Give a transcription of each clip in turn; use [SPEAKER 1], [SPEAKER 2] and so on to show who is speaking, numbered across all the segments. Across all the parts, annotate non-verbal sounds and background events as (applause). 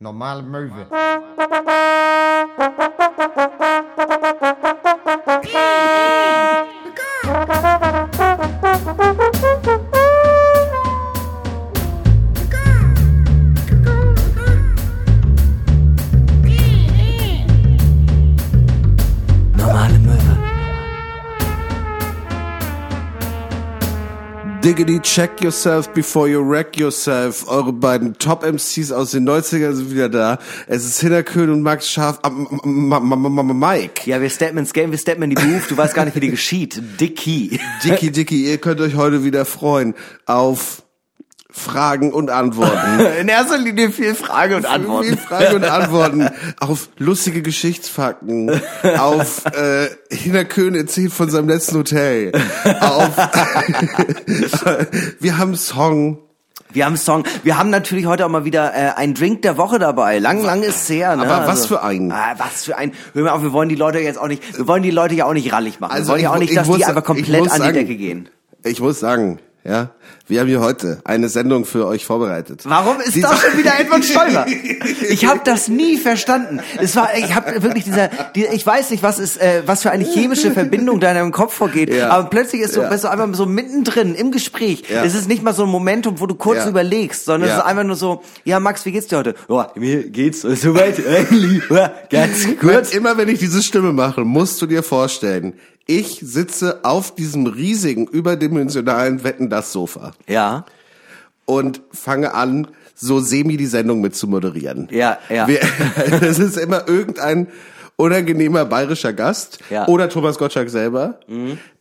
[SPEAKER 1] Normale Möwe.
[SPEAKER 2] Diggity, check yourself before you wreck yourself. Eure beiden Top-MCs aus den 90ern sind wieder da. Es ist Hinnerkön und Max Scharf. Mike.
[SPEAKER 3] Ja, wir steppen ins Game, wir steppen in die Beruf. Du weißt gar nicht, wie die geschieht. Dicky.
[SPEAKER 2] Dicky, Dicky, ihr könnt euch heute wieder freuen auf Fragen und Antworten. (laughs)
[SPEAKER 3] In erster Linie viel Frage und
[SPEAKER 2] Viel
[SPEAKER 3] Antworten.
[SPEAKER 2] Fragen und (laughs) Antworten auf lustige Geschichtsfakten, auf äh, Hinnerkön erzählt von seinem letzten Hotel, auf (laughs) wir haben einen Song,
[SPEAKER 3] Wir haben einen Song. Wir haben natürlich heute auch mal wieder äh, einen Drink der Woche dabei. Lang, lang ist es her. Ne?
[SPEAKER 2] Aber was für einen?
[SPEAKER 3] Ah, was für ein? Hör mal auf, wir wollen die Leute jetzt auch nicht, wir wollen die Leute ja auch nicht rallig machen.
[SPEAKER 2] Also
[SPEAKER 3] wir wollen ja auch nicht,
[SPEAKER 2] ich
[SPEAKER 3] dass die einfach komplett an die
[SPEAKER 2] sagen-
[SPEAKER 3] Decke gehen.
[SPEAKER 2] Ich muss sagen, ja, wir haben hier heute eine Sendung für euch vorbereitet.
[SPEAKER 3] Warum ist das schon wieder Edward (laughs) Stoiber? Ich habe das nie verstanden. Es war, ich habe wirklich dieser, die, ich weiß nicht, was ist, äh, was für eine chemische Verbindung da in deinem Kopf vorgeht.
[SPEAKER 2] Ja.
[SPEAKER 3] Aber plötzlich ist so,
[SPEAKER 2] Ja.
[SPEAKER 3] bist du einfach so mittendrin im Gespräch.
[SPEAKER 2] Ja.
[SPEAKER 3] Es ist nicht mal so ein Momentum, wo du kurz
[SPEAKER 2] Ja.
[SPEAKER 3] überlegst, sondern es ist einfach nur so, ja Max, wie geht's dir heute? Ja, mir geht's soweit eigentlich (laughs) ja, ganz kurz.
[SPEAKER 2] Immer wenn ich diese Stimme mache, musst du dir vorstellen, ich sitze auf diesem riesigen, überdimensionalen Wetten das Sofa
[SPEAKER 3] Ja.
[SPEAKER 2] und fange an, so semi die Sendung mit zu moderieren.
[SPEAKER 3] Ja, ja.
[SPEAKER 2] Wir, (laughs) das ist immer irgendein unangenehmer bayerischer Gast
[SPEAKER 3] Ja. Mhm.
[SPEAKER 2] oder Thomas Gottschalk selber,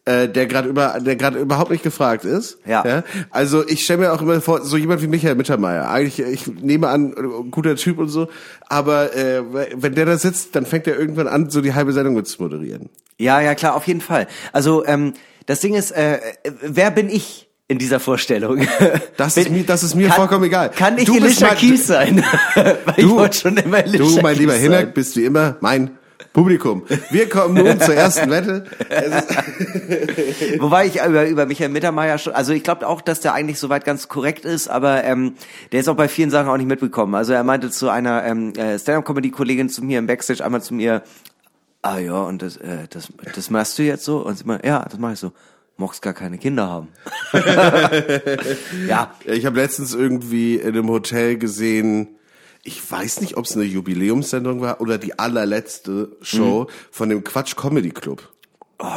[SPEAKER 2] äh, der gerade über, der gerade überhaupt nicht gefragt ist.
[SPEAKER 3] Ja.
[SPEAKER 2] Also ich stelle mir auch immer vor, so jemand wie Michael Mittermeier. Eigentlich, ich nehme an, äh, guter Typ und so, aber äh, wenn der da sitzt, dann fängt er irgendwann an, so die halbe Sendung mit zu moderieren.
[SPEAKER 3] Ja, ja, klar, auf jeden Fall. Also, ähm, das Ding ist, äh, wer bin ich in dieser Vorstellung? (laughs)
[SPEAKER 2] Das ist mir, das ist mir
[SPEAKER 3] kann,
[SPEAKER 2] vollkommen egal.
[SPEAKER 3] Kann ich
[SPEAKER 2] Du mein-
[SPEAKER 3] Keys sein? (laughs) Weil ich wollte schon immer Alicia
[SPEAKER 2] Du, mein lieber
[SPEAKER 3] Keys
[SPEAKER 2] Hinner,
[SPEAKER 3] sein.
[SPEAKER 2] bist wie immer mein Publikum. Wir kommen nun (laughs) zur ersten Wette. (laughs) (laughs)
[SPEAKER 3] Wobei ich über, über Michael Mittermeier schon, also ich glaube auch, dass der eigentlich soweit ganz korrekt ist, aber ähm, der ist auch bei vielen Sachen auch nicht mitbekommen. Also er meinte zu einer ähm, äh, Stand-Up-Comedy-Kollegin zu mir im Backstage einmal zu mir, ah ja, und das, äh, das, das machst du jetzt so? Und sie meinte, ja, das mache ich so. Mocht's gar keine Kinder haben. ja,
[SPEAKER 2] ich habe letztens irgendwie in einem Hotel gesehen, ich weiß nicht, ob es eine Jubiläumssendung war oder die allerletzte Show
[SPEAKER 3] Mhm.
[SPEAKER 2] von dem Quatsch Comedy Club.
[SPEAKER 3] Oh,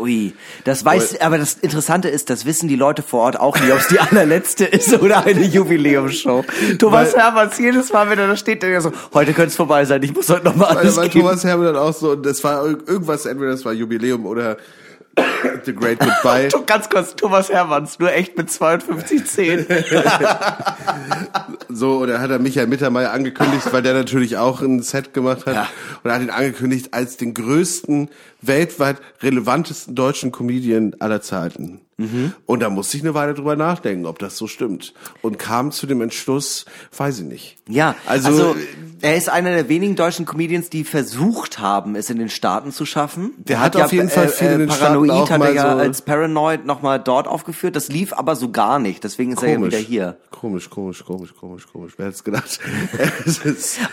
[SPEAKER 3] ui, das weiß, aber das Interessante ist, das wissen die Leute vor Ort auch nie, ob es die (laughs) allerletzte ist oder eine Jubiläumsshow. Thomas
[SPEAKER 2] Weil-
[SPEAKER 3] Hermanns, jedes Mal, wenn er da steht, denkt er so, heute könnte es vorbei sein, ich muss heute noch mal
[SPEAKER 2] Weil,
[SPEAKER 3] alles
[SPEAKER 2] weil
[SPEAKER 3] geben.
[SPEAKER 2] Thomas Hermann dann auch so, und das war irg- irgendwas, entweder das war Jubiläum oder The Great Goodbye. (laughs)
[SPEAKER 3] Ganz kurz, Thomas Hermanns, nur echt mit 52 Zehen. (laughs)
[SPEAKER 2] So, oder hat er Michael Mittermeier angekündigt, weil der natürlich auch ein Set gemacht hat.
[SPEAKER 3] Ja.
[SPEAKER 2] Und er hat ihn angekündigt als den größten, weltweit relevantesten deutschen Comedian aller Zeiten.
[SPEAKER 3] Mhm.
[SPEAKER 2] Und da musste ich eine Weile drüber nachdenken, ob das so stimmt. Und kam zu dem Entschluss, weiß ich nicht.
[SPEAKER 3] Ja,
[SPEAKER 2] Also,
[SPEAKER 3] also, er ist einer der wenigen deutschen Comedians, die versucht haben, es in den Staaten zu schaffen.
[SPEAKER 2] Der
[SPEAKER 3] Er
[SPEAKER 2] hat auf jeden Fall viel in den
[SPEAKER 3] Paranoid
[SPEAKER 2] Staaten auch
[SPEAKER 3] hat er ja
[SPEAKER 2] so-
[SPEAKER 3] als Paranoid nochmal dort aufgeführt. Das lief aber so gar nicht. Deswegen ist er ja
[SPEAKER 2] komisch.
[SPEAKER 3] wieder hier.
[SPEAKER 2] Komisch, komisch, komisch, komisch, komisch. Wer hätte (laughs) es gedacht?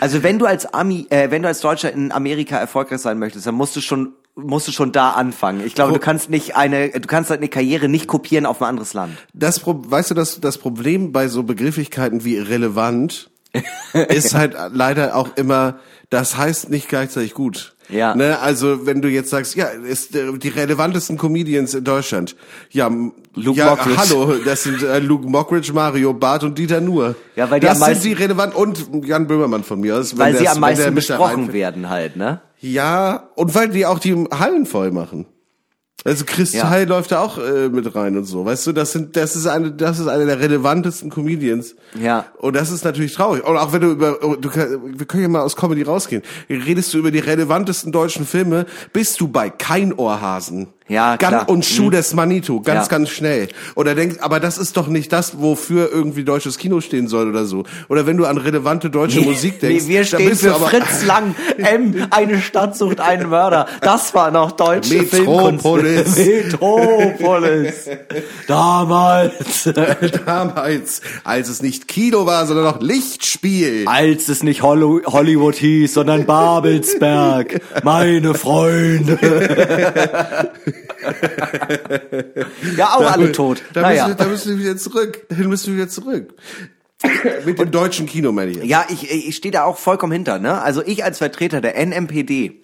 [SPEAKER 3] Also wenn du als Ami, äh, wenn du als Deutscher in Amerika erfolgreich sein möchtest, dann musst du schon musst du schon da anfangen. Ich glaube, du kannst nicht eine, du kannst deine Karriere nicht kopieren auf ein anderes Land.
[SPEAKER 2] das, weißt du, das, das Problem bei so Begrifflichkeiten wie relevant (laughs) ist halt leider auch immer, das heißt nicht gleichzeitig gut.
[SPEAKER 3] Ja.
[SPEAKER 2] Ne, also wenn du jetzt sagst, ja, ist äh, die relevantesten Comedians in Deutschland. Ja,
[SPEAKER 3] Luke
[SPEAKER 2] ja
[SPEAKER 3] Mockridge.
[SPEAKER 2] hallo, das sind äh, Luke Mockridge, Mario Barth und Dieter Nuhr.
[SPEAKER 3] Ja, weil die
[SPEAKER 2] das
[SPEAKER 3] am meisten-
[SPEAKER 2] sind die relevant und Jan Böhmermann von mir aus. wenn
[SPEAKER 3] Weil sie am meisten besprochen werden halt, ne?
[SPEAKER 2] Ja, und weil die auch die Hallen voll machen. Also Chris
[SPEAKER 3] Ja.
[SPEAKER 2] Teil läuft da auch äh, mit rein und so. Weißt du, das sind das ist eine das ist einer der relevantesten Comedians.
[SPEAKER 3] Ja.
[SPEAKER 2] Und das ist natürlich traurig. Und auch wenn du über du kann- wir können ja mal aus Comedy rausgehen. Redest du über die relevantesten deutschen Filme, bist du bei kein Ohrhasen.
[SPEAKER 3] Ja,
[SPEAKER 2] Ganz,
[SPEAKER 3] klar.
[SPEAKER 2] und Schuh des Manitou, ganz,
[SPEAKER 3] Ja.
[SPEAKER 2] ganz schnell. Oder denkst, aber das ist doch nicht das, wofür irgendwie deutsches Kino stehen soll oder so. Oder wenn du an relevante deutsche Musik denkst.
[SPEAKER 3] Nee, wir stehen für Fritz Lang. (laughs) M, eine Stadt sucht einen Mörder. Das war noch deutsche
[SPEAKER 2] Metropolis.
[SPEAKER 3] Filmkunst. (laughs) Metropolis. Damals. (laughs)
[SPEAKER 2] Damals, als es nicht Kino war, sondern noch Lichtspiel.
[SPEAKER 3] Als es nicht Hollo- Hollywood hieß, sondern Babelsberg. Meine Freunde. Ja, auch alle tot.
[SPEAKER 2] Da,
[SPEAKER 3] Naja.
[SPEAKER 2] müssen, wir- da müssen wir wieder zurück. Dahin müssen wir wieder zurück. Mit dem deutschen Kino, meine ich. jetzt.
[SPEAKER 3] Ja, ich, ich stehe da auch vollkommen hinter. Ne? Also ich als Vertreter der NMPD,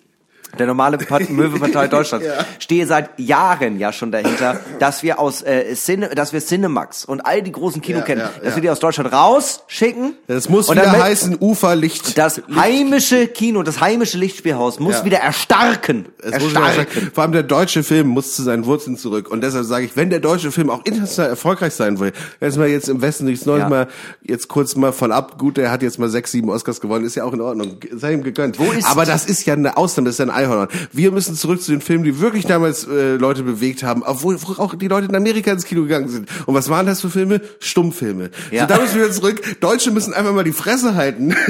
[SPEAKER 3] der normale (laughs) Part- Möwepartei Deutschlands,
[SPEAKER 2] Ja.
[SPEAKER 3] stehe seit Jahren ja schon dahinter, (laughs) dass wir aus äh, Cine, dass wir Cinemax und all die großen Kinoketten,
[SPEAKER 2] Ja, ja,
[SPEAKER 3] dass wir die aus Deutschland rausschicken.
[SPEAKER 2] Das muss
[SPEAKER 3] und
[SPEAKER 2] wieder heißen Uferlicht.
[SPEAKER 3] Das heimische Kino, das heimische Lichtspielhaus muss wieder erstarken.
[SPEAKER 2] Es muss wieder
[SPEAKER 3] erstarken.
[SPEAKER 2] sein. Vor allem der deutsche Film muss zu seinen Wurzeln zurück. Und deshalb sage ich, wenn der deutsche Film auch international erfolgreich sein will, jetzt mal jetzt im Westen nichts Neues mal, jetzt kurz mal von ab, gut, der hat jetzt mal sechs, sieben Oscars gewonnen, ist ja auch in Ordnung, sei ihm gegönnt.
[SPEAKER 3] Wo ist-
[SPEAKER 2] Aber das ist ja eine Ausnahme, das ist ja ein Einhorn. Wir müssen zurück zu den Filmen, die wirklich damals äh, Leute bewegt haben, obwohl wo auch die Leute in Amerika ins Kino gegangen sind. Und was waren das für Filme? Stummfilme.
[SPEAKER 3] Ja.
[SPEAKER 2] So, da müssen wir wieder zurück. Deutsche müssen einfach mal die Fresse halten. (laughs)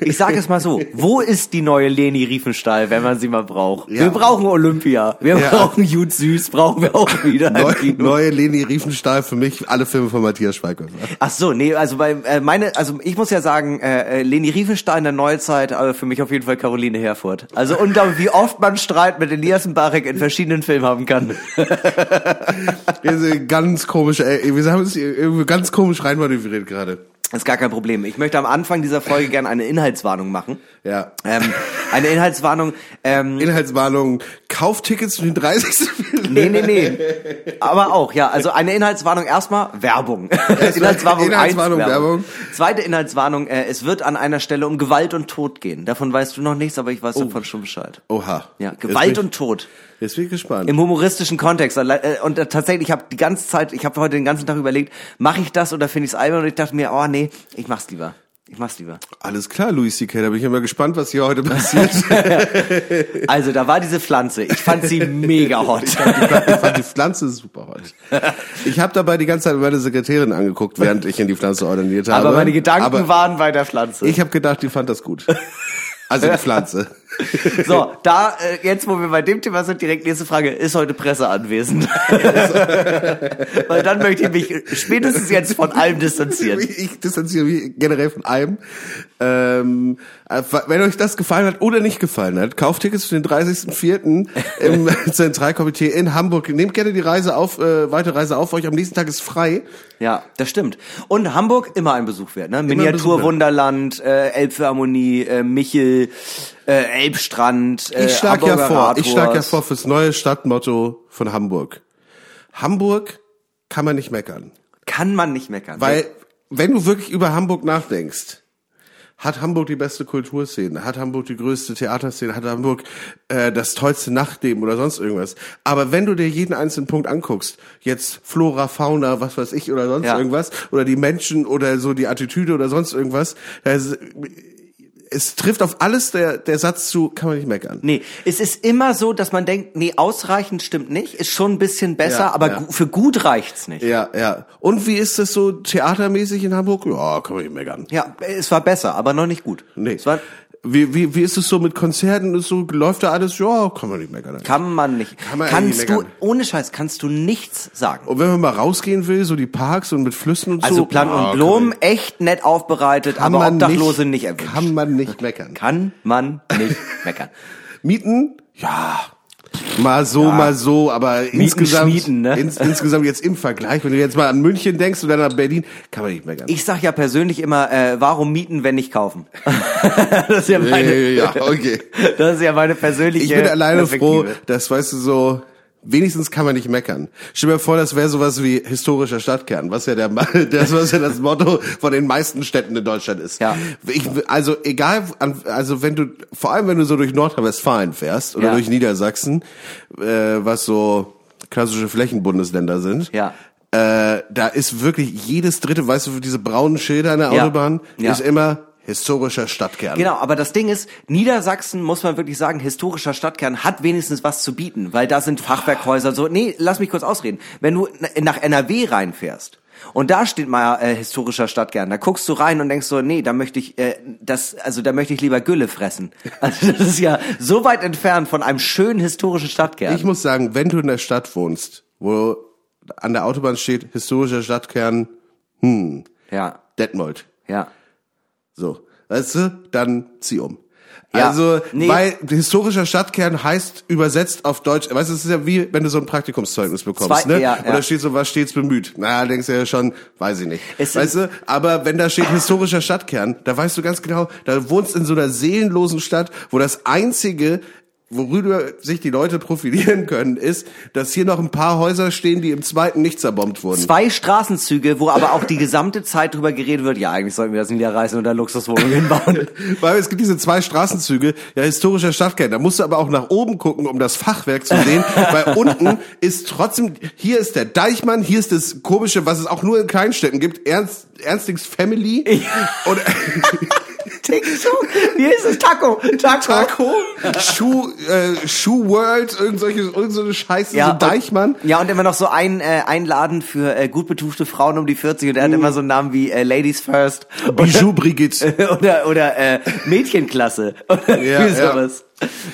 [SPEAKER 3] Ich sage es mal so, wo ist die neue Leni Riefenstahl, wenn man sie mal braucht?
[SPEAKER 2] Ja.
[SPEAKER 3] Wir brauchen Olympia, wir
[SPEAKER 2] Ja.
[SPEAKER 3] brauchen Jud Süß, brauchen wir auch wieder
[SPEAKER 2] Neu,
[SPEAKER 3] Kino.
[SPEAKER 2] neue Leni Riefenstahl für mich, alle Filme von Matthias Schweighöfer.
[SPEAKER 3] Ach so, nee, also bei äh, meine, also ich muss ja sagen, äh, äh, Leni Riefenstahl in der Neuzeit, aber für mich auf jeden Fall Caroline Herfurth. Also unglaublich, wie oft man Streit mit Elias Mbarek in verschiedenen Filmen haben kann. (laughs)
[SPEAKER 2] Wir sind ganz komisch, ey, wir haben irgendwie ganz komisch reinmanövriert gerade.
[SPEAKER 3] Das ist gar kein Problem. Ich möchte am Anfang dieser Folge gerne eine Inhaltswarnung machen.
[SPEAKER 2] Ja.
[SPEAKER 3] Ähm, eine Inhaltswarnung. Ähm,
[SPEAKER 2] Inhaltswarnung, Kauftickets für den 30.
[SPEAKER 3] nee, nee, nee. Aber auch, ja. Also eine Inhaltswarnung erstmal Werbung. (laughs) Inhaltswarnung,
[SPEAKER 2] Inhaltswarnung,
[SPEAKER 3] eins,
[SPEAKER 2] Werbung.
[SPEAKER 3] Zweite Inhaltswarnung, äh, es wird an einer Stelle um Gewalt und Tod gehen. Davon weißt du noch nichts, aber ich weiß davon schon Bescheid.
[SPEAKER 2] Oha.
[SPEAKER 3] Ja, Gewalt und Tod.
[SPEAKER 2] Jetzt bin ich gespannt.
[SPEAKER 3] Im humoristischen Kontext. Äh, Und äh, tatsächlich, ich habe die ganze Zeit, ich habe heute den ganzen Tag überlegt, mache ich das oder finde ich es albern? Und ich dachte mir, oh nee, ich mach's lieber. Ich mach's lieber.
[SPEAKER 2] Alles klar, Louis C.K., da bin ich immer gespannt, was hier heute passiert. (laughs)
[SPEAKER 3] Also, da war diese Pflanze. Ich fand sie mega hot.
[SPEAKER 2] ich fand die Pflanze super hot. Ich habe dabei die ganze Zeit meine Sekretärin angeguckt, während ich in die Pflanze ordiniert habe.
[SPEAKER 3] Aber meine Gedanken
[SPEAKER 2] Aber
[SPEAKER 3] waren bei der Pflanze.
[SPEAKER 2] ich habe gedacht, die fand das gut. Also die Pflanze. (laughs)
[SPEAKER 3] So, da, äh, jetzt wo wir bei dem Thema sind, direkt nächste Frage, ist heute Presse anwesend? (laughs) Weil dann möchte ich mich spätestens jetzt von allem distanzieren. (laughs)
[SPEAKER 2] Ich distanziere mich generell von allem. Ähm, äh, wenn euch das gefallen hat oder nicht gefallen hat, kauft Tickets für den 30.04. im Zentralkomitee in Hamburg. Nehmt gerne die Reise auf, äh, weite Reise auf euch. Am nächsten Tag ist frei.
[SPEAKER 3] Ja, das stimmt. Und Hamburg immer ein Besuch wert, ne? Miniaturwunderland, äh, Elbphilharmonie, äh, Michel, äh, Elbstrand, äh,
[SPEAKER 2] Ich schlag ja vor, ich schlag ja
[SPEAKER 3] Rathaus.
[SPEAKER 2] vor fürs neue Stadtmotto von Hamburg. Hamburg kann man nicht meckern.
[SPEAKER 3] Kann man nicht meckern.
[SPEAKER 2] Weil, wenn du wirklich über Hamburg nachdenkst, hat Hamburg die beste Kulturszene, hat Hamburg die größte Theaterszene, hat Hamburg äh, das tollste Nachtleben oder sonst irgendwas. Aber wenn du dir jeden einzelnen Punkt anguckst, jetzt Flora, Fauna, was weiß ich oder sonst
[SPEAKER 3] Ja.
[SPEAKER 2] irgendwas, oder die Menschen oder so die Attitüde oder sonst irgendwas, das, es trifft auf alles der, der Satz zu, kann man nicht meckern.
[SPEAKER 3] Nee, es ist immer so, dass man denkt, nee, ausreichend stimmt nicht, ist schon ein bisschen besser,
[SPEAKER 2] Ja,
[SPEAKER 3] aber
[SPEAKER 2] ja.
[SPEAKER 3] für gut reicht's nicht.
[SPEAKER 2] Ja, ja. Und wie ist das so theatermäßig in Hamburg? Ja, kann man nicht meckern.
[SPEAKER 3] Ja, es war besser, aber noch nicht gut.
[SPEAKER 2] Nee.
[SPEAKER 3] Es war,
[SPEAKER 2] Wie, wie, wie ist es so mit Konzerten? Ist so, läuft da alles? Ja, kann man nicht meckern.
[SPEAKER 3] kann man nicht.
[SPEAKER 2] Kann man
[SPEAKER 3] kannst du,
[SPEAKER 2] meckern.
[SPEAKER 3] ohne Scheiß, kannst du nichts sagen.
[SPEAKER 2] Und wenn man mal rausgehen will, so die Parks und mit Flüssen und
[SPEAKER 3] Also
[SPEAKER 2] so.
[SPEAKER 3] Plan
[SPEAKER 2] ja,
[SPEAKER 3] und
[SPEAKER 2] kann
[SPEAKER 3] Blumen,
[SPEAKER 2] man-
[SPEAKER 3] echt nett aufbereitet,
[SPEAKER 2] kann
[SPEAKER 3] aber Obdachlose nicht, erwünscht.
[SPEAKER 2] Kann man nicht meckern.
[SPEAKER 3] Kann man nicht meckern. (laughs)
[SPEAKER 2] Mieten? Ja. Mal so, mal so, aber insgesamt,
[SPEAKER 3] schmieden, ne?
[SPEAKER 2] ins, insgesamt jetzt im Vergleich, wenn du jetzt mal an München denkst oder nach Berlin, kann man nicht meckern.
[SPEAKER 3] Ich sag ja persönlich immer, äh, warum mieten, wenn nicht kaufen? (laughs) das ist ja meine,
[SPEAKER 2] ja, okay.
[SPEAKER 3] das ist ja meine persönliche
[SPEAKER 2] Ich bin alleine froh, dass, weißt du, so, wenigstens kann man nicht meckern. Stell dir vor, das wäre sowas wie historischer Stadtkern, was ja der, (laughs) das, was ja das Motto von den meisten Städten in Deutschland ist.
[SPEAKER 3] Ja.
[SPEAKER 2] Ich, also, egal, also wenn du, vor allem wenn du so durch Nordrhein-Westfalen fährst oder
[SPEAKER 3] Ja.
[SPEAKER 2] durch Niedersachsen, äh, was so klassische Flächenbundesländer sind.
[SPEAKER 3] Ja.
[SPEAKER 2] Äh, da ist wirklich jedes dritte, weißt du, diese braunen Schilder an der
[SPEAKER 3] Ja.
[SPEAKER 2] Autobahn
[SPEAKER 3] Ja.
[SPEAKER 2] ist immer historischer Stadtkern.
[SPEAKER 3] Genau, aber das Ding ist, Niedersachsen, muss man wirklich sagen, historischer Stadtkern hat wenigstens was zu bieten, weil da sind Fachwerkhäuser so. Nee, lass mich kurz ausreden. Wenn du nach NRW reinfährst, und da steht mal äh, historischer Stadtkern. Da guckst du rein und denkst so, nee, da möchte ich äh, das, also da möchte ich lieber Gülle fressen. (laughs) Also das ist ja so weit entfernt von einem schönen historischen Stadtkern.
[SPEAKER 2] Ich muss sagen, wenn du in der Stadt wohnst, wo an der Autobahn steht historischer Stadtkern, hm,
[SPEAKER 3] ja,
[SPEAKER 2] Detmold.
[SPEAKER 3] ja.
[SPEAKER 2] So, weißt du, dann zieh um.
[SPEAKER 3] Ja,
[SPEAKER 2] also,
[SPEAKER 3] nee.
[SPEAKER 2] weil historischer Stadtkern heißt übersetzt auf Deutsch, weißt du, es ist ja wie, wenn du so ein Praktikumszeugnis bekommst,
[SPEAKER 3] Zwei-
[SPEAKER 2] ne?
[SPEAKER 3] ja,
[SPEAKER 2] Und
[SPEAKER 3] ja.
[SPEAKER 2] da steht so, was stets bemüht. Na, denkst du ja schon, weiß ich nicht.
[SPEAKER 3] Es
[SPEAKER 2] weißt du, aber wenn da steht historischer Stadtkern, da weißt du ganz genau, da wohnst in so einer seelenlosen Stadt, wo das einzige worüber sich die Leute profilieren können, ist, dass hier noch ein paar Häuser stehen, die im zweiten nicht zerbombt wurden.
[SPEAKER 3] Zwei Straßenzüge, wo aber auch die gesamte Zeit drüber geredet wird, ja, eigentlich sollten wir das niederreißen und da Luxuswohnungen hinbauen. (laughs)
[SPEAKER 2] Weil es gibt diese zwei Straßenzüge, ja, historischer Stadtkern. Da musst du aber auch nach oben gucken, um das Fachwerk zu sehen. weil (laughs) unten ist trotzdem, hier ist der Deichmann, hier ist das komische, was es auch nur in Kleinstädten gibt, Ernst, Ernstings Family. Und (laughs)
[SPEAKER 3] Tick-Tock. Wie ist es? Taco. Taco.
[SPEAKER 2] Taco, Schuh, äh, Schuh World, irgend solche, irgend so eine Scheiße, so
[SPEAKER 3] und-
[SPEAKER 2] Deichmann.
[SPEAKER 3] Ja, und immer noch so ein, äh, ein Laden für äh, gut betuchte Frauen um die 40 und er hat immer so einen Namen wie äh, Ladies First.
[SPEAKER 2] Bijou (laughs) Brigitte.
[SPEAKER 3] oder oder äh, Mädchenklasse (laughs) oder
[SPEAKER 2] Ja,
[SPEAKER 3] wie
[SPEAKER 2] ja.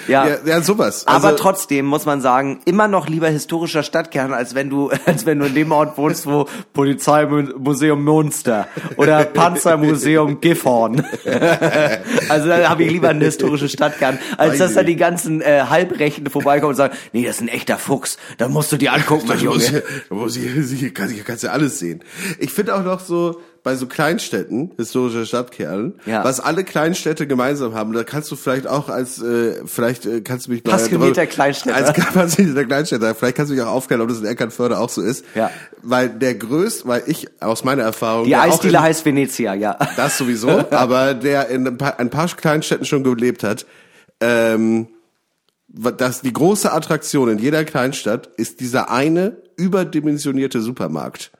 [SPEAKER 3] Ja.
[SPEAKER 2] Ja, ja, sowas.
[SPEAKER 3] Aber
[SPEAKER 2] Also-
[SPEAKER 3] trotzdem muss man sagen, immer noch lieber historischer Stadtkern, als wenn du, (laughs) als wenn du in dem Ort wohnst, wo Polizeimuseum Münster oder (laughs) Panzermuseum Gifhorn. (laughs) also da habe ich lieber einen historischen Stadtkern, als dass da die ganzen äh, Halbrechten vorbeikommen und sagen, nee, das ist ein echter Fuchs, da musst du dir angucken, mein
[SPEAKER 2] muss,
[SPEAKER 3] Junge.
[SPEAKER 2] da muss ich, hier kann, hier kannst du alles sehen. Ich finde auch noch so, bei so Kleinstädten, historischer Stadtkern,
[SPEAKER 3] Ja.
[SPEAKER 2] was alle Kleinstädte gemeinsam haben, da kannst du vielleicht auch als, äh, vielleicht äh, kannst du mich bei
[SPEAKER 3] Passionierter Kleinstädter.
[SPEAKER 2] Als passionierter Kleinstädter, vielleicht kannst du mich auch aufklären, ob das in Eckernförde auch so ist.
[SPEAKER 3] Ja.
[SPEAKER 2] Weil der größte, weil ich aus meiner Erfahrung,
[SPEAKER 3] Die Eisdiele
[SPEAKER 2] in-
[SPEAKER 3] heißt Venezia, ja.
[SPEAKER 2] das sowieso, (laughs) aber der in ein paar, ein paar Kleinstädten schon gelebt hat, ähm, dass die große Attraktion in jeder Kleinstadt ist dieser eine überdimensionierte Supermarkt.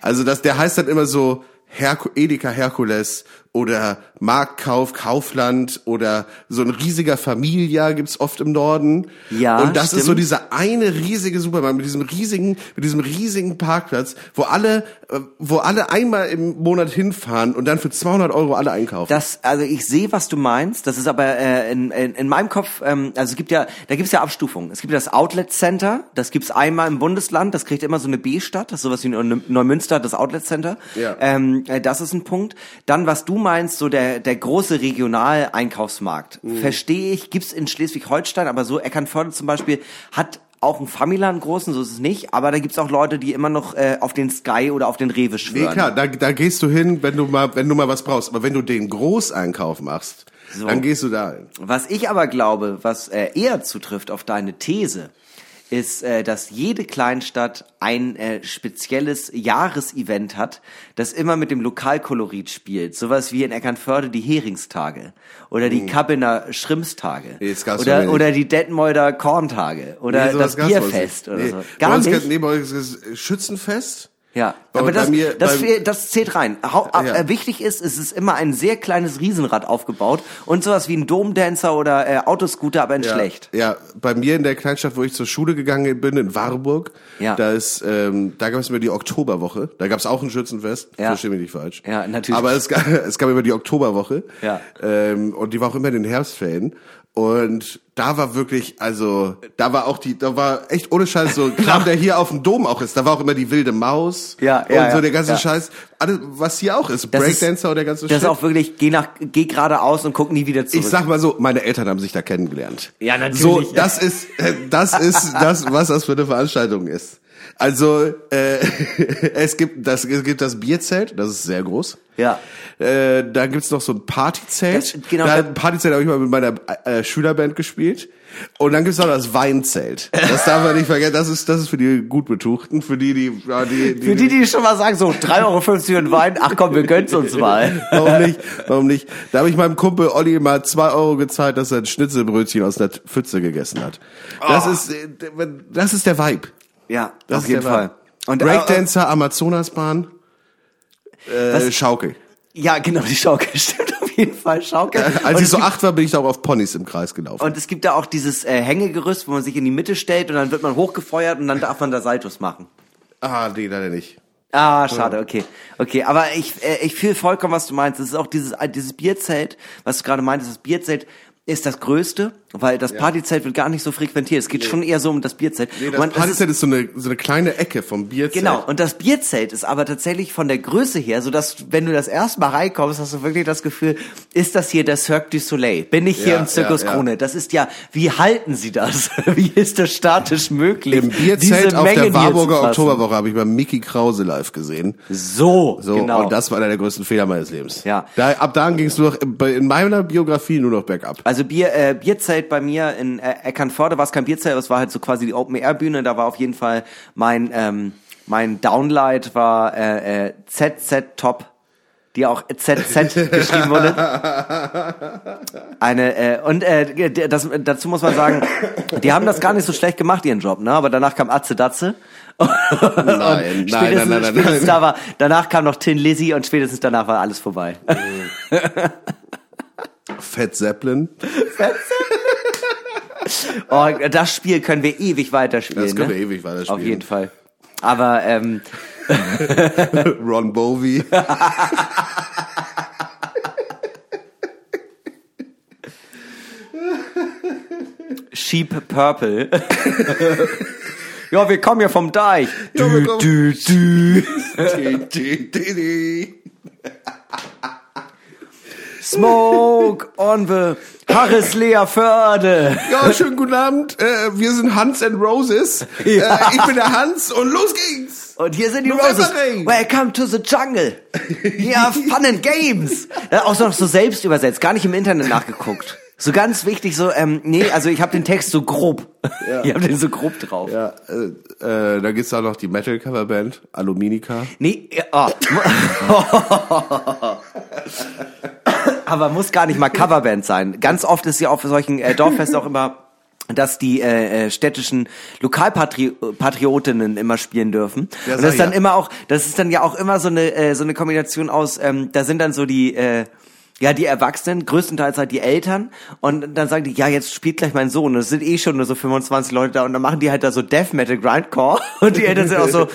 [SPEAKER 2] Also das, der heißt dann immer so Herku Edeka Herkules oder Marktkauf Kaufland oder so ein riesiger Familia gibt's oft im Norden.
[SPEAKER 3] Ja,
[SPEAKER 2] Und das ist so
[SPEAKER 3] stimmt.
[SPEAKER 2] dieser eine riesige Supermarkt mit diesem riesigen, mit diesem riesigen Parkplatz, wo alle, äh, wo alle einmal im Monat hinfahren und dann für 200 Euro alle einkaufen.
[SPEAKER 3] Das, also ich sehe, was du meinst. Das ist aber äh, in, in, in meinem Kopf, ähm, also es gibt ja, da gibt's ja Abstufungen. Es gibt das Outlet Center, das gibt's einmal im Bundesland, das kriegt immer so eine B-Stadt, das ist sowas wie Neu- Neumünster, das Outlet Center.
[SPEAKER 2] Ja.
[SPEAKER 3] Ähm, äh, das ist ein Punkt. Dann, was du meinst, so der, der große Regional-Einkaufsmarkt,
[SPEAKER 2] Mhm.
[SPEAKER 3] verstehe ich, gibt's in Schleswig-Holstein, aber so Eckernförde zum Beispiel hat auch ein Familand großen, so ist es nicht, aber da gibt's auch Leute, die immer noch äh, auf den Sky oder auf den Rewe
[SPEAKER 2] Nee,
[SPEAKER 3] schwören.
[SPEAKER 2] klar, da, da gehst du hin, wenn du mal, wenn du mal was brauchst. Aber wenn du den Großeinkauf machst,
[SPEAKER 3] So.
[SPEAKER 2] dann gehst du da hin.
[SPEAKER 3] Was ich aber glaube, was äh, eher zutrifft auf deine These, ist, äh, dass jede Kleinstadt ein äh, spezielles Jahresevent hat, das immer mit dem Lokalkolorit spielt. Sowas wie in Eckernförde die Heringstage oder die Kabiner Schrimpstage.
[SPEAKER 2] Nee, bei
[SPEAKER 3] oder, oder die Detmolder Korntage oder
[SPEAKER 2] Nee,
[SPEAKER 3] das
[SPEAKER 2] bei
[SPEAKER 3] Bierfest oder
[SPEAKER 2] nee,
[SPEAKER 3] so.
[SPEAKER 2] Bei
[SPEAKER 3] Gar
[SPEAKER 2] uns
[SPEAKER 3] nicht.
[SPEAKER 2] Nee, bei uns ist Schützenfest.
[SPEAKER 3] Ja,
[SPEAKER 2] Bei-
[SPEAKER 3] aber das,
[SPEAKER 2] mir-
[SPEAKER 3] das,
[SPEAKER 2] bei-
[SPEAKER 3] das zählt rein. Hau, ab,
[SPEAKER 2] Ja.
[SPEAKER 3] äh, wichtig ist, es ist immer ein sehr kleines Riesenrad aufgebaut und sowas wie ein Domdancer oder äh, Autoscooter, aber in
[SPEAKER 2] Ja,
[SPEAKER 3] schlecht.
[SPEAKER 2] Ja, bei mir in der Kleinstadt, wo ich zur Schule gegangen bin, in Warburg,
[SPEAKER 3] Ja.
[SPEAKER 2] da ist, ähm, da gab es immer die Oktoberwoche. Da gab es auch ein Schützenfest.
[SPEAKER 3] Ja.
[SPEAKER 2] Versteh mich nicht falsch.
[SPEAKER 3] Ja, natürlich.
[SPEAKER 2] Aber es gab, (laughs) es gab immer die Oktoberwoche.
[SPEAKER 3] Ja.
[SPEAKER 2] Ähm, und die war auch immer in den Herbstferien. Und da war wirklich, also, da war auch die, da war echt ohne Scheiß so Kram, der hier auf dem Dom auch ist. Da war auch immer die wilde Maus.
[SPEAKER 3] Ja,
[SPEAKER 2] und
[SPEAKER 3] ja,
[SPEAKER 2] so
[SPEAKER 3] ja,
[SPEAKER 2] der ganze
[SPEAKER 3] ja.
[SPEAKER 2] Scheiß. Alles, was hier auch ist.
[SPEAKER 3] Das ist-
[SPEAKER 2] Breakdancer und der ganze
[SPEAKER 3] Das
[SPEAKER 2] Shit.
[SPEAKER 3] ist auch wirklich, geh nach, geh geradeaus und guck nie wieder zurück.
[SPEAKER 2] Ich sag mal so, meine Eltern haben sich da kennengelernt.
[SPEAKER 3] Ja, natürlich.
[SPEAKER 2] So, das ist, äh, das ist (laughs) das, was das für eine Veranstaltung ist. Also, äh, (laughs) es gibt das, es gibt das Bierzelt, das ist sehr groß.
[SPEAKER 3] Ja.
[SPEAKER 2] Äh, da gibt's noch so ein Partyzelt.
[SPEAKER 3] Das- genau,
[SPEAKER 2] da, ein Partyzelt habe ich mal mit meiner äh, Schülerband gespielt. Und dann gibt's noch das Weinzelt. Das darf man nicht vergessen. Das ist, das ist für die gut Betuchten, für die, die, ja, die, die
[SPEAKER 3] Für die, die schon mal sagen, so 3,50 Euro für einen Wein, ach komm, wir gönnen's uns mal. (laughs)
[SPEAKER 2] Warum nicht? Warum nicht? Da habe ich meinem Kumpel Olli mal zwei Euro gezahlt, dass er ein Schnitzelbrötchen aus der Pfütze gegessen hat. Das ist, äh, das ist der Vibe.
[SPEAKER 3] Ja,
[SPEAKER 2] Das
[SPEAKER 3] auf jeden Fall. Und äh,
[SPEAKER 2] Breakdancer, Amazonasbahn, äh,
[SPEAKER 3] Was-
[SPEAKER 2] Schaukel.
[SPEAKER 3] Ja, genau, die Schaukel (laughs) stimmt auf jeden Fall schaukeln.
[SPEAKER 2] Als
[SPEAKER 3] Und
[SPEAKER 2] ich so acht war, bin ich auch auf Ponys im Kreis gelaufen.
[SPEAKER 3] Und es gibt da auch dieses äh, Hängegerüst, wo man sich in die Mitte stellt und dann wird man hochgefeuert und dann darf man da Saltos machen.
[SPEAKER 2] ah, nee, leider nicht.
[SPEAKER 3] Ah, schade, okay. Okay, aber ich, äh, ich fühle vollkommen, was du meinst. Es ist auch dieses, äh, dieses Bierzelt, was du gerade meintest, das Bierzelt ist das größte, weil das Partyzelt wird gar nicht so frequentiert. Es geht schon eher so um das Bierzelt.
[SPEAKER 2] Nee, das
[SPEAKER 3] man- ist-
[SPEAKER 2] Partyzelt ist so eine, so eine kleine Ecke vom Bierzelt.
[SPEAKER 3] Genau, und das Bierzelt ist aber tatsächlich von der Größe her, so dass wenn du das erste Mal reinkommst, hast du wirklich das Gefühl, ist das hier der Cirque du Soleil? Bin ich hier
[SPEAKER 2] Ja,
[SPEAKER 3] im Zirkus
[SPEAKER 2] ja, ja.
[SPEAKER 3] Krone? Das ist ja, wie halten sie das? (laughs) wie ist das statisch möglich?
[SPEAKER 2] Im Bierzelt auf
[SPEAKER 3] Mengen
[SPEAKER 2] der
[SPEAKER 3] hier
[SPEAKER 2] Warburger? Oktoberwoche habe ich bei Mickey Krause live gesehen.
[SPEAKER 3] So,
[SPEAKER 2] So,
[SPEAKER 3] genau.
[SPEAKER 2] und das war einer der größten Fehler meines Lebens.
[SPEAKER 3] Ja.
[SPEAKER 2] Da, ab dann ging es nur noch in meiner Biografie nur noch bergab.
[SPEAKER 3] Also Bier, äh, Bierzelt bei mir in äh, Eckernförde war es kein Bierzelt, aber es war halt so quasi die Open-Air-Bühne. Da war auf jeden Fall mein, ähm, mein Downlight war äh, äh, ZZ Top, die auch ZZ (laughs) geschrieben wurde. Eine, äh, und äh, das, dazu muss man sagen, die haben das gar nicht so schlecht gemacht, ihren Job, ne? Aber danach kam Atze Datze. (laughs)
[SPEAKER 2] Nein, nein,
[SPEAKER 3] spätestens,
[SPEAKER 2] nein, nein, nein,
[SPEAKER 3] spätestens
[SPEAKER 2] nein.
[SPEAKER 3] Da war, danach kam noch Tin Lizzy und spätestens danach war alles vorbei. (laughs)
[SPEAKER 2] Fett Zeppelin. (laughs)
[SPEAKER 3] Oh, das Spiel können wir ewig weiterspielen.
[SPEAKER 2] Das können
[SPEAKER 3] ne?
[SPEAKER 2] wir ewig weiterspielen.
[SPEAKER 3] Auf jeden Fall. Aber ähm, (laughs)
[SPEAKER 2] Ron Bovey. (laughs)
[SPEAKER 3] Sheep Purple. ja, wir kommen ja vom Deich.
[SPEAKER 2] Ja,
[SPEAKER 3] du, du.
[SPEAKER 2] Di, di, di, di.
[SPEAKER 3] Smoke on the Harrislea Förde.
[SPEAKER 2] Ja, schönen guten Abend. Äh, wir sind Hans and Roses. (laughs)
[SPEAKER 3] Ja.
[SPEAKER 2] Äh, ich bin der Hans und los geht's.
[SPEAKER 3] Und hier sind die Roses. Welcome to the jungle. Ja, (laughs) fun and games. Ja, auch noch so selbst übersetzt, gar nicht im Internet nachgeguckt. So ganz wichtig, so, ähm, nee, also ich habe den Text so grob.
[SPEAKER 2] Ja.
[SPEAKER 3] Ich habe den so grob drauf.
[SPEAKER 2] Ja, äh, äh, da gibt's auch noch die Metal-Coverband, Aluminica.
[SPEAKER 3] Nee, oh. (laughs) aber muss gar nicht mal Coverband sein. Ganz oft ist ja auf solchen äh, Dorffesten auch immer dass die äh, äh, städtischen Lokalpatriotinnen immer spielen dürfen.
[SPEAKER 2] Ja,
[SPEAKER 3] und das ist dann
[SPEAKER 2] ja.
[SPEAKER 3] immer auch, das ist dann ja auch immer so eine äh, so eine Kombination aus, ähm, da sind dann so die äh, ja, die Erwachsenen, größtenteils halt die Eltern. Und dann sagen die, ja, jetzt spielt gleich mein Sohn. Und es sind eh schon nur so 25 Leute da. Und dann machen die halt da so Death Metal Grindcore. (laughs) Und die Eltern sind auch so,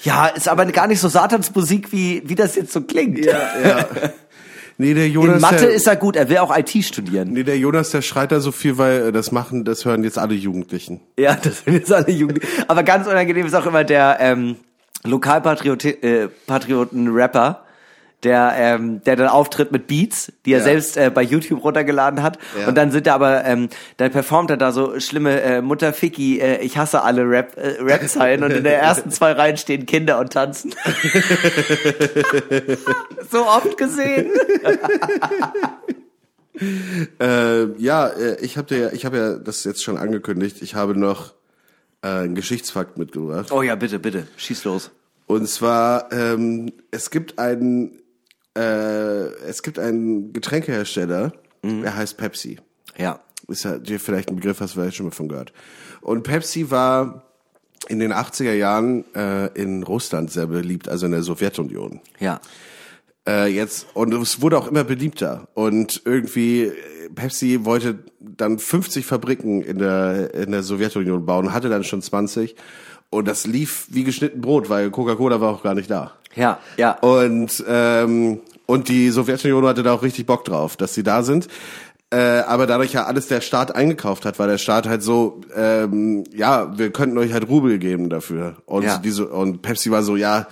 [SPEAKER 3] ja, ist aber gar nicht so Satansmusik, wie, wie das jetzt so klingt.
[SPEAKER 2] Ja. (laughs) Nee, der Jonas,
[SPEAKER 3] In Mathe
[SPEAKER 2] der,
[SPEAKER 3] ist er gut, er will auch IT studieren.
[SPEAKER 2] nee, der Jonas, der schreit da so viel, weil äh, das machen, das hören jetzt alle Jugendlichen.
[SPEAKER 3] Ja, (laughs) das sind jetzt alle Jugendliche. Aber ganz unangenehm ist auch immer der ähm, Lokalpatrioten-Rapper, der, ähm, der dann auftritt mit Beats, die er
[SPEAKER 2] Ja.
[SPEAKER 3] selbst äh, bei YouTube runtergeladen hat.
[SPEAKER 2] Ja.
[SPEAKER 3] Und dann sind da aber, ähm, dann performt er da so schlimme äh, Mutter Ficky, äh, ich hasse alle Rap, äh, Rap-Zeilen und in der ersten zwei Reihen stehen Kinder und tanzen. (laughs) so oft gesehen. (laughs)
[SPEAKER 2] Äh, ja, ich habe ja, ich habe ja das jetzt schon angekündigt. Ich habe noch äh, einen Geschichtsfakt mitgebracht.
[SPEAKER 3] Oh ja, bitte, bitte, schieß los.
[SPEAKER 2] Und zwar, ähm, es gibt einen, äh, es gibt einen Getränkehersteller, der heißt Pepsi.
[SPEAKER 3] Ja.
[SPEAKER 2] Ist ja dir vielleicht ein Begriff, hast du vielleicht schon mal von gehört. Und Pepsi war in den 80er Jahren äh, in Russland sehr beliebt, also in der Sowjetunion.
[SPEAKER 3] Ja.
[SPEAKER 2] Äh, jetzt und es wurde auch immer beliebter und irgendwie Pepsi wollte dann 50 Fabriken in der in der Sowjetunion bauen, hatte dann schon 20 und das lief wie geschnitten Brot, weil Coca-Cola war auch gar nicht da.
[SPEAKER 3] Ja, ja.
[SPEAKER 2] Und ähm, und die Sowjetunion hatte da auch richtig Bock drauf, dass sie da sind. Äh, aber dadurch ja alles der Staat eingekauft hat, war der Staat halt so, ähm, ja, wir könnten euch halt Rubel geben dafür. Und
[SPEAKER 3] Ja.
[SPEAKER 2] diese und Pepsi war so, ja,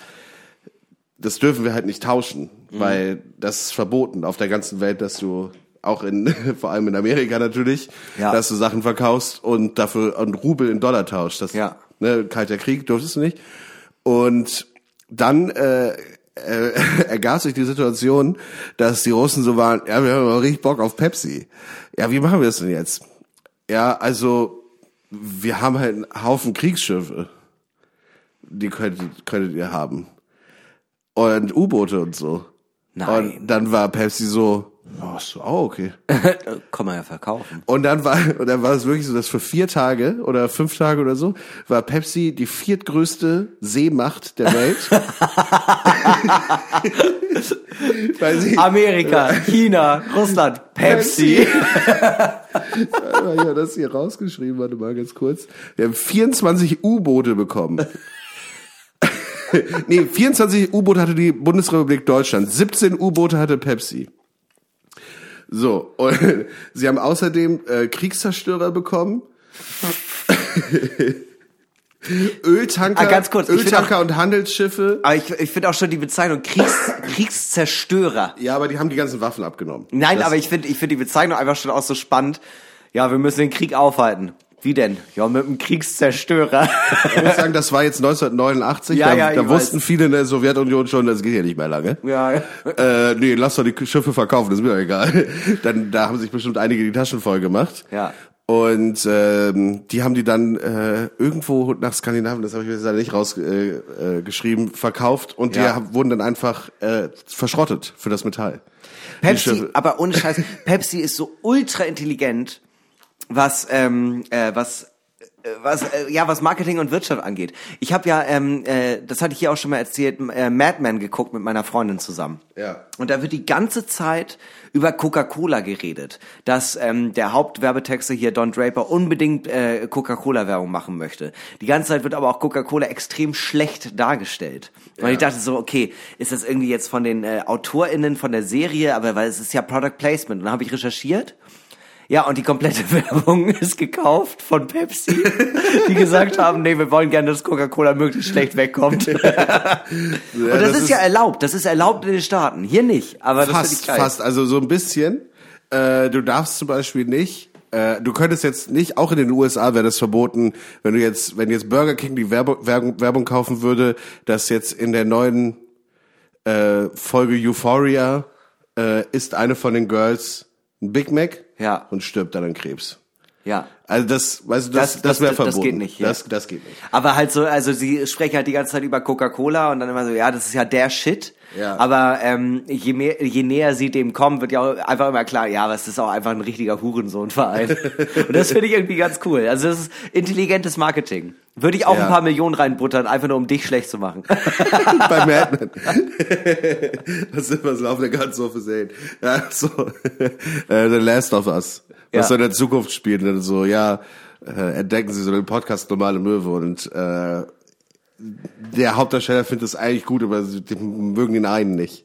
[SPEAKER 2] das dürfen wir halt nicht tauschen,
[SPEAKER 3] Mhm.
[SPEAKER 2] weil das ist verboten auf der ganzen Welt, dass du auch in (laughs) vor allem in Amerika natürlich,
[SPEAKER 3] Ja.
[SPEAKER 2] dass du Sachen verkaufst und dafür einen Rubel in Dollar tauschst. Das,
[SPEAKER 3] Ja.
[SPEAKER 2] ne, kalter Krieg durftest du nicht. Und dann äh, äh, (laughs) ergab sich die Situation, dass die Russen so waren, ja, wir haben aber richtig Bock auf Pepsi. Ja, wie machen wir das denn jetzt? Ja, also wir haben halt einen Haufen Kriegsschiffe. Die könntet, könntet ihr haben. Und U-Boote und so.
[SPEAKER 3] Nein.
[SPEAKER 2] Und dann war Pepsi so, Ach so, oh, okay. (laughs)
[SPEAKER 3] Kann man ja verkaufen.
[SPEAKER 2] Und dann war, und dann war es wirklich so, dass für vier Tage oder fünf Tage oder so war Pepsi die viertgrößte Seemacht der Welt. (laughs) Sie,
[SPEAKER 3] Amerika, China, Russland, Pepsi.
[SPEAKER 2] Mal, ja, das hier rausgeschrieben, warte mal ganz kurz. Wir haben 24 U-Boote bekommen. (laughs) nee, 24 U-Boote hatte die Bundesrepublik Deutschland, 17 U-Boote hatte Pepsi. So, und (laughs) sie haben außerdem äh, Kriegszerstörer bekommen. (laughs) Öltanker,
[SPEAKER 3] Ah, ganz kurz,
[SPEAKER 2] Öltanker und Handelsschiffe.
[SPEAKER 3] Aber ich, ich finde auch schon die Bezeichnung Kriegs, Kriegszerstörer.
[SPEAKER 2] Ja, aber die haben die ganzen Waffen abgenommen.
[SPEAKER 3] Nein,
[SPEAKER 2] Das-
[SPEAKER 3] aber ich finde ich finde die Bezeichnung einfach schon auch so spannend. Ja, wir müssen den Krieg aufhalten. Wie denn? Ja, mit einem Kriegszerstörer.
[SPEAKER 2] Ich muss sagen, das war jetzt 1989.
[SPEAKER 3] Ja,
[SPEAKER 2] da
[SPEAKER 3] ja,
[SPEAKER 2] da wussten
[SPEAKER 3] weiß.
[SPEAKER 2] viele in der Sowjetunion schon, das geht ja nicht mehr lange.
[SPEAKER 3] ja, ja.
[SPEAKER 2] Äh, nee, lass doch die Schiffe verkaufen, das ist mir doch egal. (laughs) Dann, da haben sich bestimmt einige die Taschen voll gemacht.
[SPEAKER 3] Ja.
[SPEAKER 2] Und ähm, die haben die dann äh, irgendwo nach Skandinavien, das habe ich mir jetzt leider nicht rausgeschrieben, äh, geschrieben, verkauft und die
[SPEAKER 3] Ja.
[SPEAKER 2] haben- wurden dann einfach äh, verschrottet für das Metall. Die
[SPEAKER 3] Pepsi, aber ohne Scheiß, Pepsi ist so ultra intelligent, was ähm, äh, was äh, was äh, ja was Marketing und Wirtschaft angeht. Ich habe ja, ähm, äh, das hatte ich hier auch schon mal erzählt, äh, Mad Men geguckt mit meiner Freundin zusammen.
[SPEAKER 2] Ja.
[SPEAKER 3] Und da wird die ganze Zeit über Coca-Cola geredet, dass ähm, der Hauptwerbetexter hier Don Draper unbedingt äh, Coca-Cola-Werbung machen möchte. Die ganze Zeit wird aber auch Coca-Cola extrem schlecht dargestellt. Und ich dachte so, okay, ist das irgendwie jetzt von den äh, AutorInnen von der Serie, aber weil es ist ja Product Placement. Und dann habe ich recherchiert. Ja, und die komplette (laughs) Werbung ist gekauft von Pepsi, die gesagt haben, nee, wir wollen gerne, dass Coca-Cola möglichst schlecht wegkommt. (laughs) und das,
[SPEAKER 2] das
[SPEAKER 3] ist,
[SPEAKER 2] ist-
[SPEAKER 3] ja erlaubt, das ist erlaubt in den Staaten. Hier nicht, aber das finde ich
[SPEAKER 2] Fast,
[SPEAKER 3] geil.
[SPEAKER 2] fast, also so ein bisschen. Äh, du darfst zum Beispiel nicht, äh, du könntest jetzt nicht, auch in den USA wäre das verboten, wenn du jetzt, wenn jetzt Burger King die Werbung, Werbung, Werbung kaufen würde, dass jetzt in der neuen äh, Folge Euphoria äh, ist eine von den Girls ein Big Mac
[SPEAKER 3] Ja.
[SPEAKER 2] und stirbt dann an Krebs.
[SPEAKER 3] Ja.
[SPEAKER 2] Also das, weißt du, das,
[SPEAKER 3] Das-
[SPEAKER 2] das,
[SPEAKER 3] das-
[SPEAKER 2] wäre
[SPEAKER 3] das
[SPEAKER 2] verboten.
[SPEAKER 3] geht nicht, ja.
[SPEAKER 2] Das, das geht nicht.
[SPEAKER 3] Aber halt so, also sie sprechen halt die ganze Zeit über Coca-Cola und dann immer so, ja, das ist ja der Shit.
[SPEAKER 2] Ja.
[SPEAKER 3] Aber ähm, je, mehr, je näher sie dem kommen, wird ja auch einfach immer klar, ja, aber es ist auch einfach ein richtiger Hurensohnverein. (laughs) und das finde ich irgendwie ganz cool. Also das ist intelligentes Marketing. Würde ich auch
[SPEAKER 2] Ja.
[SPEAKER 3] ein paar Millionen reinbuttern, einfach nur um dich schlecht zu machen. (laughs)
[SPEAKER 2] Bei Mad Men. das (laughs) ist was auf der ganzen Hofe sehen. Ja, so. Äh, The Last of Us. Was
[SPEAKER 3] Ja.
[SPEAKER 2] so in der Zukunft spielt. Und dann so, ja, äh, entdecken sie so den Podcast Normale Möwe und äh, der Hauptdarsteller findet es eigentlich gut, aber sie die mögen den einen nicht.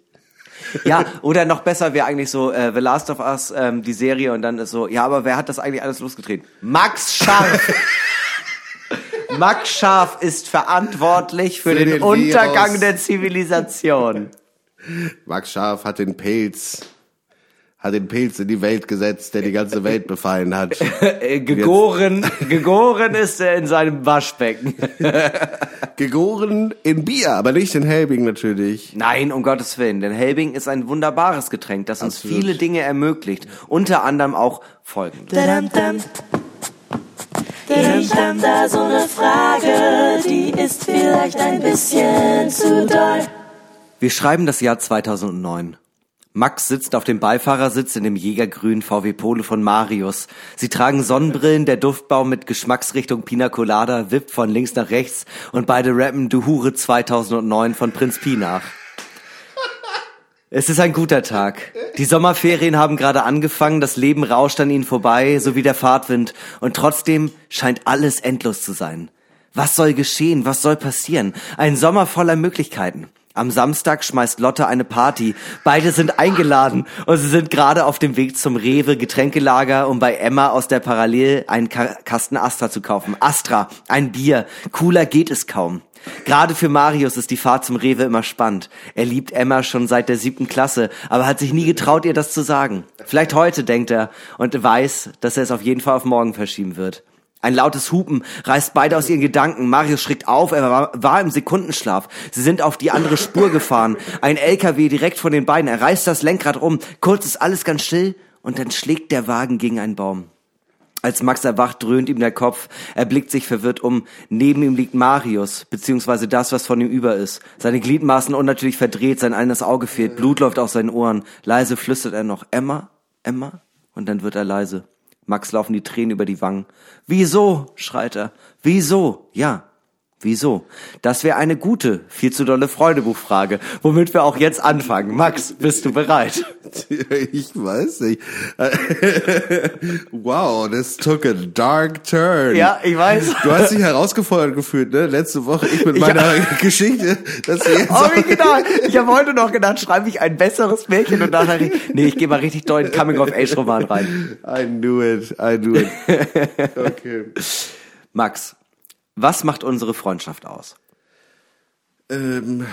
[SPEAKER 3] ja, oder noch besser wäre eigentlich so äh, The Last of Us, ähm, die Serie, und dann ist so, ja, aber wer hat das eigentlich alles losgetreten? Max Scharf! (laughs) Max Scharf ist verantwortlich für,
[SPEAKER 2] Für
[SPEAKER 3] den,
[SPEAKER 2] den
[SPEAKER 3] Untergang der Zivilisation.
[SPEAKER 2] Max Scharf hat den Pilz, hat den Pilz in die Welt gesetzt, der die ganze Welt befallen hat. (laughs)
[SPEAKER 3] Äh, gegoren, gegoren ist er in seinem Waschbecken. (laughs)
[SPEAKER 2] Gegoren in Bier, aber nicht in Helbing natürlich.
[SPEAKER 3] Nein, um Gottes Willen, denn Helbing ist ein wunderbares Getränk, das uns
[SPEAKER 2] Absolut.
[SPEAKER 3] viele Dinge ermöglicht. Unter anderem auch folgendes.
[SPEAKER 1] Ich hab da so eine Frage, die ist vielleicht ein bisschen zu doll.
[SPEAKER 3] Wir schreiben das Jahr 2009. Max sitzt auf dem Beifahrersitz in dem jägergrünen VW Polo von Marius. Sie tragen Sonnenbrillen, der Duftbaum mit Geschmacksrichtung Pina Colada wippt von links nach rechts und beide rappen Du Hure 2009 von Prinz Pi nach. Es ist ein guter Tag. Die Sommerferien haben gerade angefangen, das Leben rauscht an ihnen vorbei, so wie der Fahrtwind, und trotzdem scheint alles endlos zu sein. Was soll geschehen? Was soll passieren? Ein Sommer voller Möglichkeiten. Am Samstag schmeißt Lotte eine Party. Beide sind eingeladen und sie sind gerade auf dem Weg zum Rewe Getränkelager, um bei Emma aus der Parallel einen Ka Kasten Astra zu kaufen. Astra, ein Bier. Cooler geht es kaum. Gerade für Marius ist die Fahrt zum Rewe immer spannend. Er liebt Emma schon seit der siebten Klasse, aber hat sich nie getraut, ihr das zu sagen. Vielleicht heute, denkt er, und weiß, dass er es auf jeden Fall auf morgen verschieben wird. Ein lautes Hupen reißt beide aus ihren Gedanken. Marius schreckt auf, er war, war im Sekundenschlaf. Sie sind auf die andere Spur gefahren. Ein LKW direkt von den beiden. Er reißt das Lenkrad um. Kurz ist alles ganz still und dann schlägt der Wagen gegen einen Baum. Als Max erwacht, dröhnt ihm der Kopf. Er blickt sich verwirrt um. Neben ihm liegt Marius, beziehungsweise das, was von ihm über ist. Seine Gliedmaßen unnatürlich verdreht, sein eines Auge fehlt, Blut läuft aus seinen Ohren. Leise flüstert er noch, Emma, Emma? Und dann wird er leise. Max laufen die Tränen über die Wangen. Wieso? schreit er. Wieso? Ja, Wieso? Das wäre eine gute, viel zu dolle Freudebuchfrage, womit wir auch jetzt anfangen. Max, bist du bereit? (laughs)
[SPEAKER 2] Ich weiß nicht. (laughs) wow, this took a dark turn.
[SPEAKER 3] Ja, ich weiß.
[SPEAKER 2] Du hast dich herausgefordert gefühlt, ne? Letzte Woche ich mit meiner
[SPEAKER 3] Ja. (laughs)
[SPEAKER 2] Geschichte, dass wir jetzt
[SPEAKER 3] Original. Ich habe heute noch gedacht, schreibe ich ein besseres Märchen und nachher, nee, ich gehe mal richtig doll in Coming-of-Age-Roman rein.
[SPEAKER 2] I knew it, I knew it. Okay.
[SPEAKER 3] Max, was macht unsere Freundschaft aus?
[SPEAKER 2] Ähm,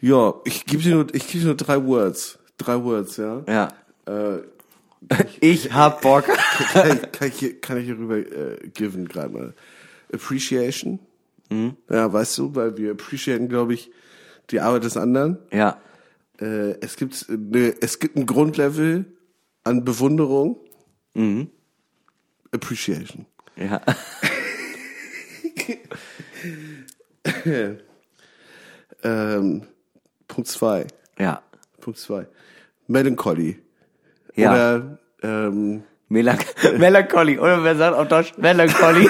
[SPEAKER 2] ja, ich gebe dir nur, ich gebe dir nur drei Words, drei Words, ja.
[SPEAKER 3] Ja.
[SPEAKER 2] Äh,
[SPEAKER 3] Ich hab Bock. (laughs)
[SPEAKER 2] kann, ich, kann, ich hier, kann ich hier rüber äh, given gerade mal. Appreciation. Ja, weißt du, weil wir appreciaten, glaube ich, die Arbeit des anderen.
[SPEAKER 3] Ja.
[SPEAKER 2] Äh, es gibt eine, es gibt ein Grundlevel an Bewunderung. Appreciation.
[SPEAKER 3] Ja. (laughs)
[SPEAKER 2] Ähm, Punkt zwei.
[SPEAKER 3] Ja.
[SPEAKER 2] Punkt zwei. Melancholy.
[SPEAKER 3] Ja.
[SPEAKER 2] Oder ähm,
[SPEAKER 3] Melanch (laughs) Melancholy. Oder wer sagt auf Deutsch Melancholy?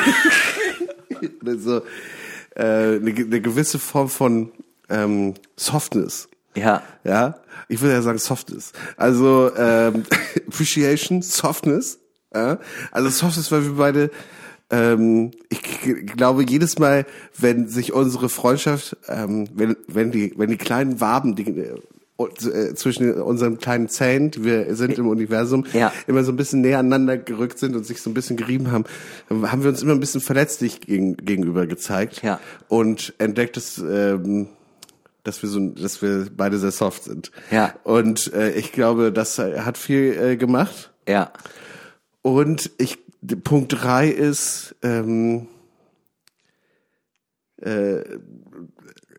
[SPEAKER 3] (laughs)
[SPEAKER 2] so äh, eine, eine gewisse Form von ähm, Softness.
[SPEAKER 3] Ja.
[SPEAKER 2] Ja, ich würde ja sagen Softness. Also ähm, (laughs) Appreciation, Softness. Ja? Also Softness, weil wir beide, ähm, ich glaube jedes Mal, wenn sich unsere Freundschaft, ähm, wenn wenn die wenn die kleinen Waben, die äh, äh, zwischen unseren kleinen Zähnen, die wir sind im Universum,
[SPEAKER 3] Ja.
[SPEAKER 2] immer so ein bisschen näher aneinander gerückt sind und sich so ein bisschen gerieben haben, haben wir uns immer ein bisschen verletzlich gegen, gegenüber gezeigt
[SPEAKER 3] Ja.
[SPEAKER 2] und entdeckt, dass, ähm, dass wir so, dass wir beide sehr soft sind.
[SPEAKER 3] Ja.
[SPEAKER 2] Und äh, ich glaube, das hat viel äh, gemacht.
[SPEAKER 3] Ja.
[SPEAKER 2] Und ich Punkt drei ist ähm, äh,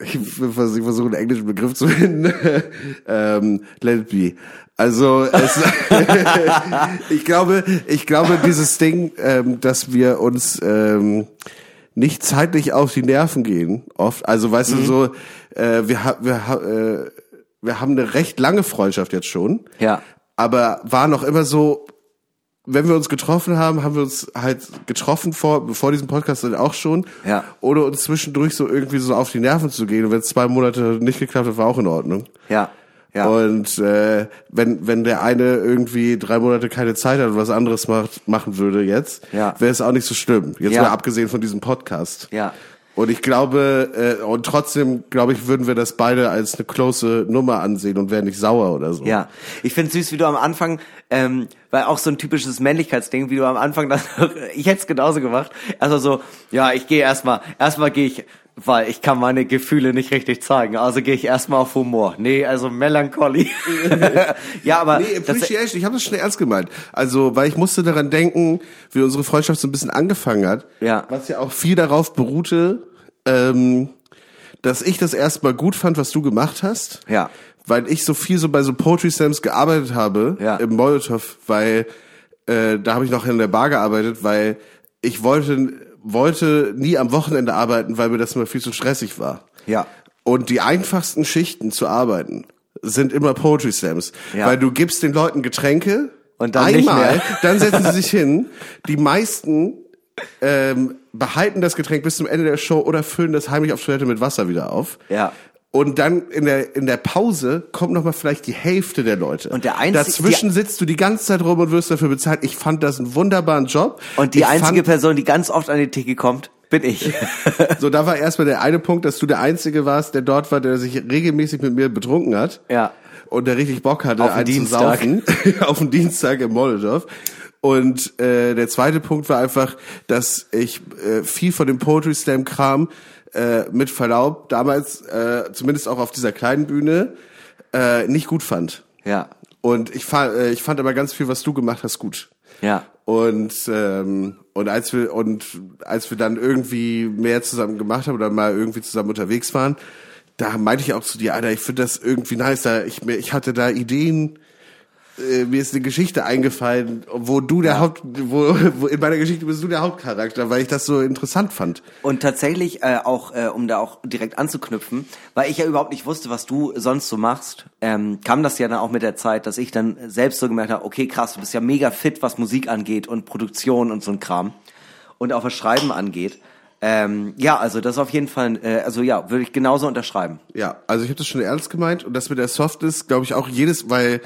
[SPEAKER 2] ich versuche ich versuche einen englischen Begriff zu finden. (laughs) ähm, let it be. Also es, (laughs) ich glaube, ich glaube, dieses Ding, ähm, dass wir uns ähm, nicht zeitlich auf die Nerven gehen, oft. Also weißt du so, äh, wir, ha wir, ha äh, wir haben eine recht lange Freundschaft jetzt schon
[SPEAKER 3] Ja.
[SPEAKER 2] aber war noch immer so, wenn wir uns getroffen haben, haben wir uns halt getroffen vor, bevor diesem Podcast dann auch schon,
[SPEAKER 3] Ja.
[SPEAKER 2] ohne uns zwischendurch so irgendwie so auf die Nerven zu gehen. Und wenn es zwei Monate nicht geklappt hat, war auch in Ordnung.
[SPEAKER 3] Ja. Ja.
[SPEAKER 2] Und äh, wenn wenn der eine irgendwie drei Monate keine Zeit hat und was anderes macht, machen würde jetzt,
[SPEAKER 3] Ja.
[SPEAKER 2] wäre es auch nicht so schlimm. Jetzt
[SPEAKER 3] Ja.
[SPEAKER 2] mal abgesehen von diesem Podcast.
[SPEAKER 3] Ja.
[SPEAKER 2] Und ich glaube, äh, und trotzdem, glaube ich, würden wir das beide als eine close Nummer ansehen und wären nicht sauer oder so.
[SPEAKER 3] Ja, ich find's süß, wie du am Anfang, ähm, weil auch so ein typisches Männlichkeitsding, wie du am Anfang dann, (laughs) ich hätte es genauso gemacht. Also so, ja, ich gehe erstmal, erstmal gehe ich, weil ich kann meine Gefühle nicht richtig zeigen. Also gehe ich erstmal auf Humor. Nee, also Melancholy. (laughs) ja, aber
[SPEAKER 2] Nee, Appreciation, ich habe das schon ernst gemeint. Also, weil ich musste daran denken, wie unsere Freundschaft so ein bisschen angefangen hat.
[SPEAKER 3] Ja.
[SPEAKER 2] Was ja auch viel darauf beruhte, ähm, dass ich das erstmal gut fand, was du gemacht hast.
[SPEAKER 3] Ja.
[SPEAKER 2] Weil ich so viel so bei so Poetry Slams gearbeitet habe
[SPEAKER 3] Ja.
[SPEAKER 2] im Molotow, weil äh, da habe ich noch in der Bar gearbeitet, weil ich wollte wollte nie am Wochenende arbeiten, weil mir das immer viel zu stressig war.
[SPEAKER 3] Ja.
[SPEAKER 2] Und die einfachsten Schichten zu arbeiten sind immer Poetry Slams,
[SPEAKER 3] Ja.
[SPEAKER 2] weil du gibst den Leuten Getränke
[SPEAKER 3] Und dann nicht
[SPEAKER 2] einmal,
[SPEAKER 3] mehr.
[SPEAKER 2] dann setzen sie sich (laughs) hin. Die meisten ähm, behalten das Getränk bis zum Ende der Show oder füllen das heimlich auf Toilette mit Wasser wieder auf.
[SPEAKER 3] Ja.
[SPEAKER 2] Und dann in der in der Pause kommt noch mal vielleicht die Hälfte der Leute.
[SPEAKER 3] Und der einzige-
[SPEAKER 2] dazwischen sitzt du die ganze Zeit rum und wirst dafür bezahlt. Ich fand das einen wunderbaren Job.
[SPEAKER 3] und die
[SPEAKER 2] ich
[SPEAKER 3] einzige Person, die ganz oft an die Theke kommt, bin ich. (laughs)
[SPEAKER 2] so da war erstmal der eine Punkt, dass du der einzige warst, der dort war, der sich regelmäßig mit mir betrunken hat.
[SPEAKER 3] Ja.
[SPEAKER 2] Und der richtig Bock hatte,
[SPEAKER 3] Auf den
[SPEAKER 2] einen zu
[SPEAKER 3] Dienstag.
[SPEAKER 2] saufen. (laughs) auf den Dienstag im Molotow. Und äh, der zweite Punkt war einfach, dass ich äh, viel von dem Poetry Slam Kram äh, mit Verlaub damals, äh, zumindest auch auf dieser kleinen Bühne, äh, nicht gut fand.
[SPEAKER 3] Ja.
[SPEAKER 2] Und ich, fa äh, ich fand aber ganz viel, was du gemacht hast, gut.
[SPEAKER 3] Ja.
[SPEAKER 2] Und ähm, und als wir und als wir dann irgendwie mehr zusammen gemacht haben oder mal irgendwie zusammen unterwegs waren, da meinte ich auch zu dir, Alter, ich finde das irgendwie nice. Da ich, mir- ich hatte da Ideen, äh, mir ist eine Geschichte eingefallen, wo du der Haupt, wo, wo in meiner Geschichte bist du der Hauptcharakter, weil ich das so interessant fand.
[SPEAKER 3] Und tatsächlich äh, auch, äh, um da auch direkt anzuknüpfen, weil ich ja überhaupt nicht wusste, was du sonst so machst, ähm, kam das ja dann auch mit der Zeit, dass ich dann selbst so gemerkt habe, okay, krass, du bist ja mega fit, was Musik angeht und Produktion und so ein Kram und auch was Schreiben angeht. Ähm, ja, also das auf jeden Fall, äh, also ja, würde ich genauso unterschreiben.
[SPEAKER 2] Ja, also ich habe das schon ernst gemeint und das mit der Softness, glaube ich auch jedes, weil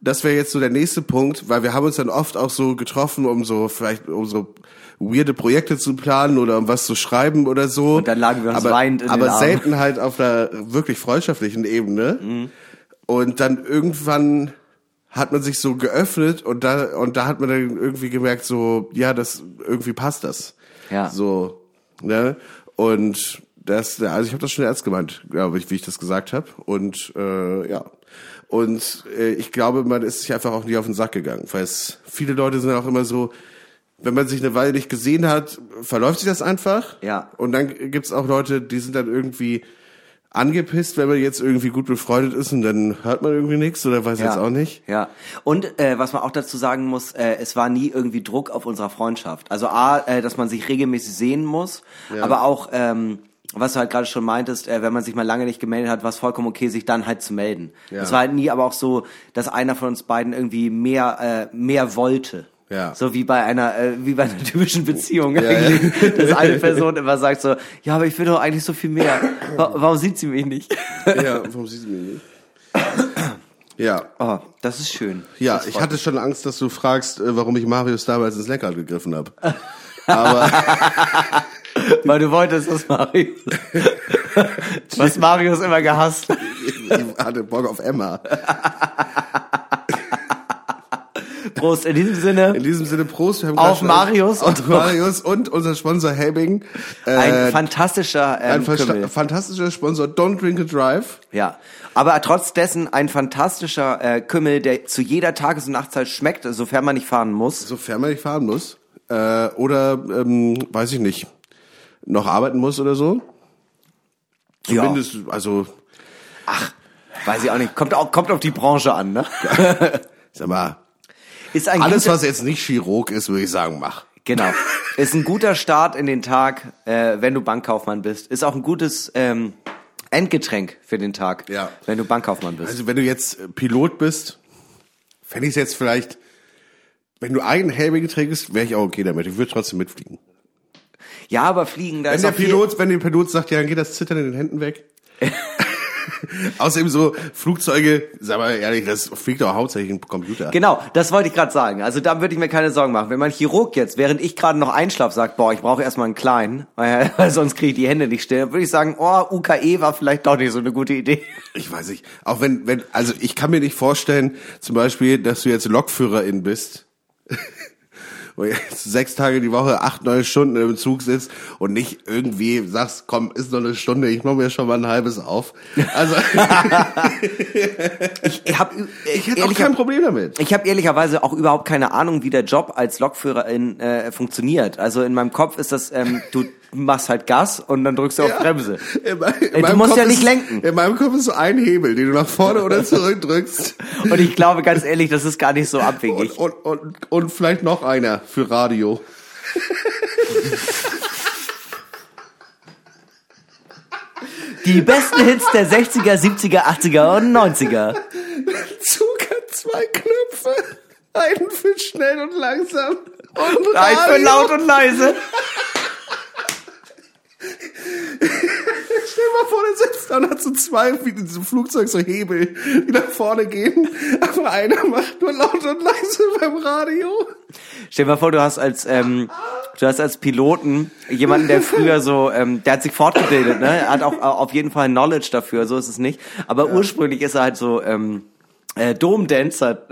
[SPEAKER 2] das wäre jetzt so der nächste Punkt, weil wir haben uns dann oft auch so getroffen, um so vielleicht um so weirde Projekte zu planen oder um was zu schreiben oder so.
[SPEAKER 3] Und dann lagen wir uns
[SPEAKER 2] aber,
[SPEAKER 3] weinend in den
[SPEAKER 2] Aber
[SPEAKER 3] Armen.
[SPEAKER 2] selten halt auf einer wirklich freundschaftlichen Ebene.
[SPEAKER 3] Mhm.
[SPEAKER 2] Und dann irgendwann hat man sich so geöffnet und da und da hat man dann irgendwie gemerkt so ja das irgendwie passt das
[SPEAKER 3] Ja.
[SPEAKER 2] so ne und das also ich habe das schon ernst gemeint glaube ich wie ich das gesagt habe und äh, ja und äh, ich glaube man ist sich einfach auch nicht auf den Sack gegangen weil es viele Leute sind auch immer so wenn man sich eine Weile nicht gesehen hat verläuft sich das einfach
[SPEAKER 3] Ja.
[SPEAKER 2] und dann gibt's auch Leute die sind dann irgendwie angepisst, wenn man jetzt irgendwie gut befreundet ist und dann hört man irgendwie nichts oder weiß jetzt auch nicht.
[SPEAKER 3] Ja. Und äh, was man auch dazu sagen muss, äh, es war nie irgendwie Druck auf unserer Freundschaft. Also A, äh, dass man sich regelmäßig sehen muss, aber auch, ähm, was du halt gerade schon meintest, äh, wenn man sich mal lange nicht gemeldet hat, war es vollkommen okay, sich dann halt zu melden.
[SPEAKER 2] Ja.
[SPEAKER 3] Es war halt nie aber auch so, dass einer von uns beiden irgendwie mehr, äh, mehr wollte.
[SPEAKER 2] Ja.
[SPEAKER 3] So wie bei einer, äh, wie bei einer (laughs) typischen Beziehung eigentlich, dass eine Person immer sagt so, ja, aber ich will doch eigentlich so viel mehr. Wa- Warum sieht sie mich nicht?
[SPEAKER 2] Ja, warum siehst du mich nicht? Ja,
[SPEAKER 3] Oh, das ist schön.
[SPEAKER 2] ja,
[SPEAKER 3] Das
[SPEAKER 2] ich hatte schon Angst, dass du fragst, äh, warum ich Marius damals ins Lenkrad gegriffen habe. (laughs)
[SPEAKER 3] Weil du wolltest, dass Marius. (laughs) Was Marius immer gehasst.
[SPEAKER 2] Ich hatte Bock auf Emma.
[SPEAKER 3] Prost, in diesem Sinne.
[SPEAKER 2] In diesem Sinne, Prost. Wir haben
[SPEAKER 3] Auf Marius
[SPEAKER 2] auf
[SPEAKER 3] und-
[SPEAKER 2] Marius und unser Sponsor Helbing. Äh,
[SPEAKER 3] Ein fantastischer
[SPEAKER 2] ein
[SPEAKER 3] ähm, Kümmel.
[SPEAKER 2] fantastischer Sponsor. Don't drink and drive.
[SPEAKER 3] Ja. Aber trotz dessen ein fantastischer äh, Kümmel, der zu jeder Tages- und Nachtzeit schmeckt, sofern man nicht fahren muss.
[SPEAKER 2] Sofern man nicht fahren muss. Äh, oder, ähm, weiß ich nicht, noch arbeiten muss oder so. Zumindest, also,
[SPEAKER 3] Weiß ich auch nicht. Kommt, auch, kommt auf die Branche an, ne? (laughs)
[SPEAKER 2] sag mal,
[SPEAKER 3] Ist ein
[SPEAKER 2] alles, was jetzt nicht Chirurg ist, würde ich sagen, mach.
[SPEAKER 3] Genau. Ist ein guter Start in den Tag, äh, wenn du Bankkaufmann bist. Ist auch ein gutes ähm, Endgetränk für den Tag,
[SPEAKER 2] Ja.
[SPEAKER 3] wenn du Bankkaufmann bist.
[SPEAKER 2] Also wenn du jetzt äh, Pilot bist, fände ich es jetzt vielleicht, wenn du einen Helming trägst, wäre ich auch okay damit. Ich würde trotzdem mitfliegen.
[SPEAKER 3] Ja, aber fliegen, da
[SPEAKER 2] Wenn
[SPEAKER 3] ist
[SPEAKER 2] der Pilot, wenn der Pilot sagt, ja, dann geht das Zittern in den Händen weg. (laughs) Außerdem so Flugzeuge, sag mal ehrlich, das fliegt auch hauptsächlich im Computer.
[SPEAKER 3] Genau, das wollte ich gerade sagen. Also da würde ich mir keine Sorgen machen. Wenn mein Chirurg jetzt, während ich gerade noch einschlaf, sagt, boah, ich brauche erstmal einen kleinen, weil, (laughs) weil sonst kriege ich die Hände nicht still, dann würde ich sagen, oh, UKE war vielleicht doch nicht so eine gute Idee.
[SPEAKER 2] Ich weiß nicht. Auch wenn, wenn, also ich kann mir nicht vorstellen, zum Beispiel, dass du jetzt Lokführerin bist. Wo jetzt sechs Tage die Woche, acht, neun Stunden im Zug sitzt und nicht irgendwie sagst, komm, ist noch eine Stunde, ich mache mir schon mal ein halbes auf. Also (laughs)
[SPEAKER 3] Ich habe
[SPEAKER 2] ich hätte auch kein Problem damit.
[SPEAKER 3] Ich habe ehrlicherweise auch überhaupt keine Ahnung, wie der Job als Lokführerin äh, funktioniert. Also in meinem Kopf ist das, ähm, du machst halt Gas und dann drückst du auf Bremse.
[SPEAKER 2] In mein- in
[SPEAKER 3] Ey, du musst
[SPEAKER 2] Kopf
[SPEAKER 3] ja nicht
[SPEAKER 2] ist,
[SPEAKER 3] lenken.
[SPEAKER 2] In meinem Kopf ist so ein Hebel, den du nach vorne oder zurück drückst. (laughs)
[SPEAKER 3] Und ich glaube ganz ehrlich, das ist gar nicht so abwegig.
[SPEAKER 2] Und, und, und, und vielleicht noch einer für Radio.
[SPEAKER 3] Die besten Hits der 60er, 70er, 80er und 90er.
[SPEAKER 2] Zug hat zwei Knöpfe. Einen für schnell und langsam. Und
[SPEAKER 3] Ein für laut und leise. (laughs)
[SPEAKER 2] Stell dir mal vor, der sitzt da und hat so zwei, wie in diesem Flugzeug, so Hebel, die nach vorne gehen. Aber einer macht nur laut und leise beim Radio.
[SPEAKER 3] Stell dir mal vor, du hast als ähm, du hast als Piloten jemanden, der früher so, ähm, der hat sich fortgebildet, ne? Er hat auch auf jeden Fall Knowledge dafür, so ist es nicht. Aber ursprünglich ist er halt so ähm, äh, Domdancer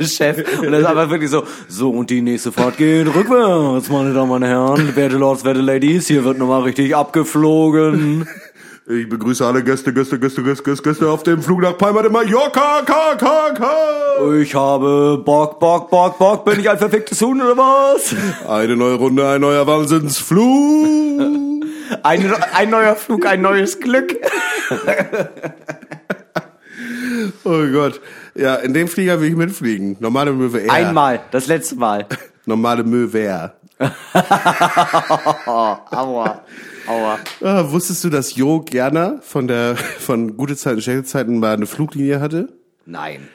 [SPEAKER 3] Chef (laughs) und das ist aber wirklich so so und die nächste Fahrt geht rückwärts, meine Damen und Herren, werte Lords, werte Ladies, hier wird nochmal richtig abgeflogen. (laughs)
[SPEAKER 2] Ich begrüße alle Gäste, Gäste, Gäste, Gäste, Gäste, Gäste auf dem Flug nach Palma de Mallorca, ka, ka, ka.
[SPEAKER 3] Ich habe Bock, Bock, Bock, Bock, bin ich ein verficktes Huhn oder was?
[SPEAKER 2] Eine neue Runde, ein neuer Wahnsinnsflug. (laughs)
[SPEAKER 3] Ein, ein neuer Flug, ein neues Glück.
[SPEAKER 2] Oh Gott. Ja, in dem Flieger will ich mitfliegen. Normale Möwe Air.
[SPEAKER 3] Einmal, das letzte Mal. (laughs)
[SPEAKER 2] Normale Möwe Air. (laughs)
[SPEAKER 3] Aua. Aua.
[SPEAKER 2] Ah, wusstest du, dass Jo Gerner von der (laughs) von Gute Zeiten, Schlechte Zeiten mal eine Fluglinie hatte?
[SPEAKER 3] Nein.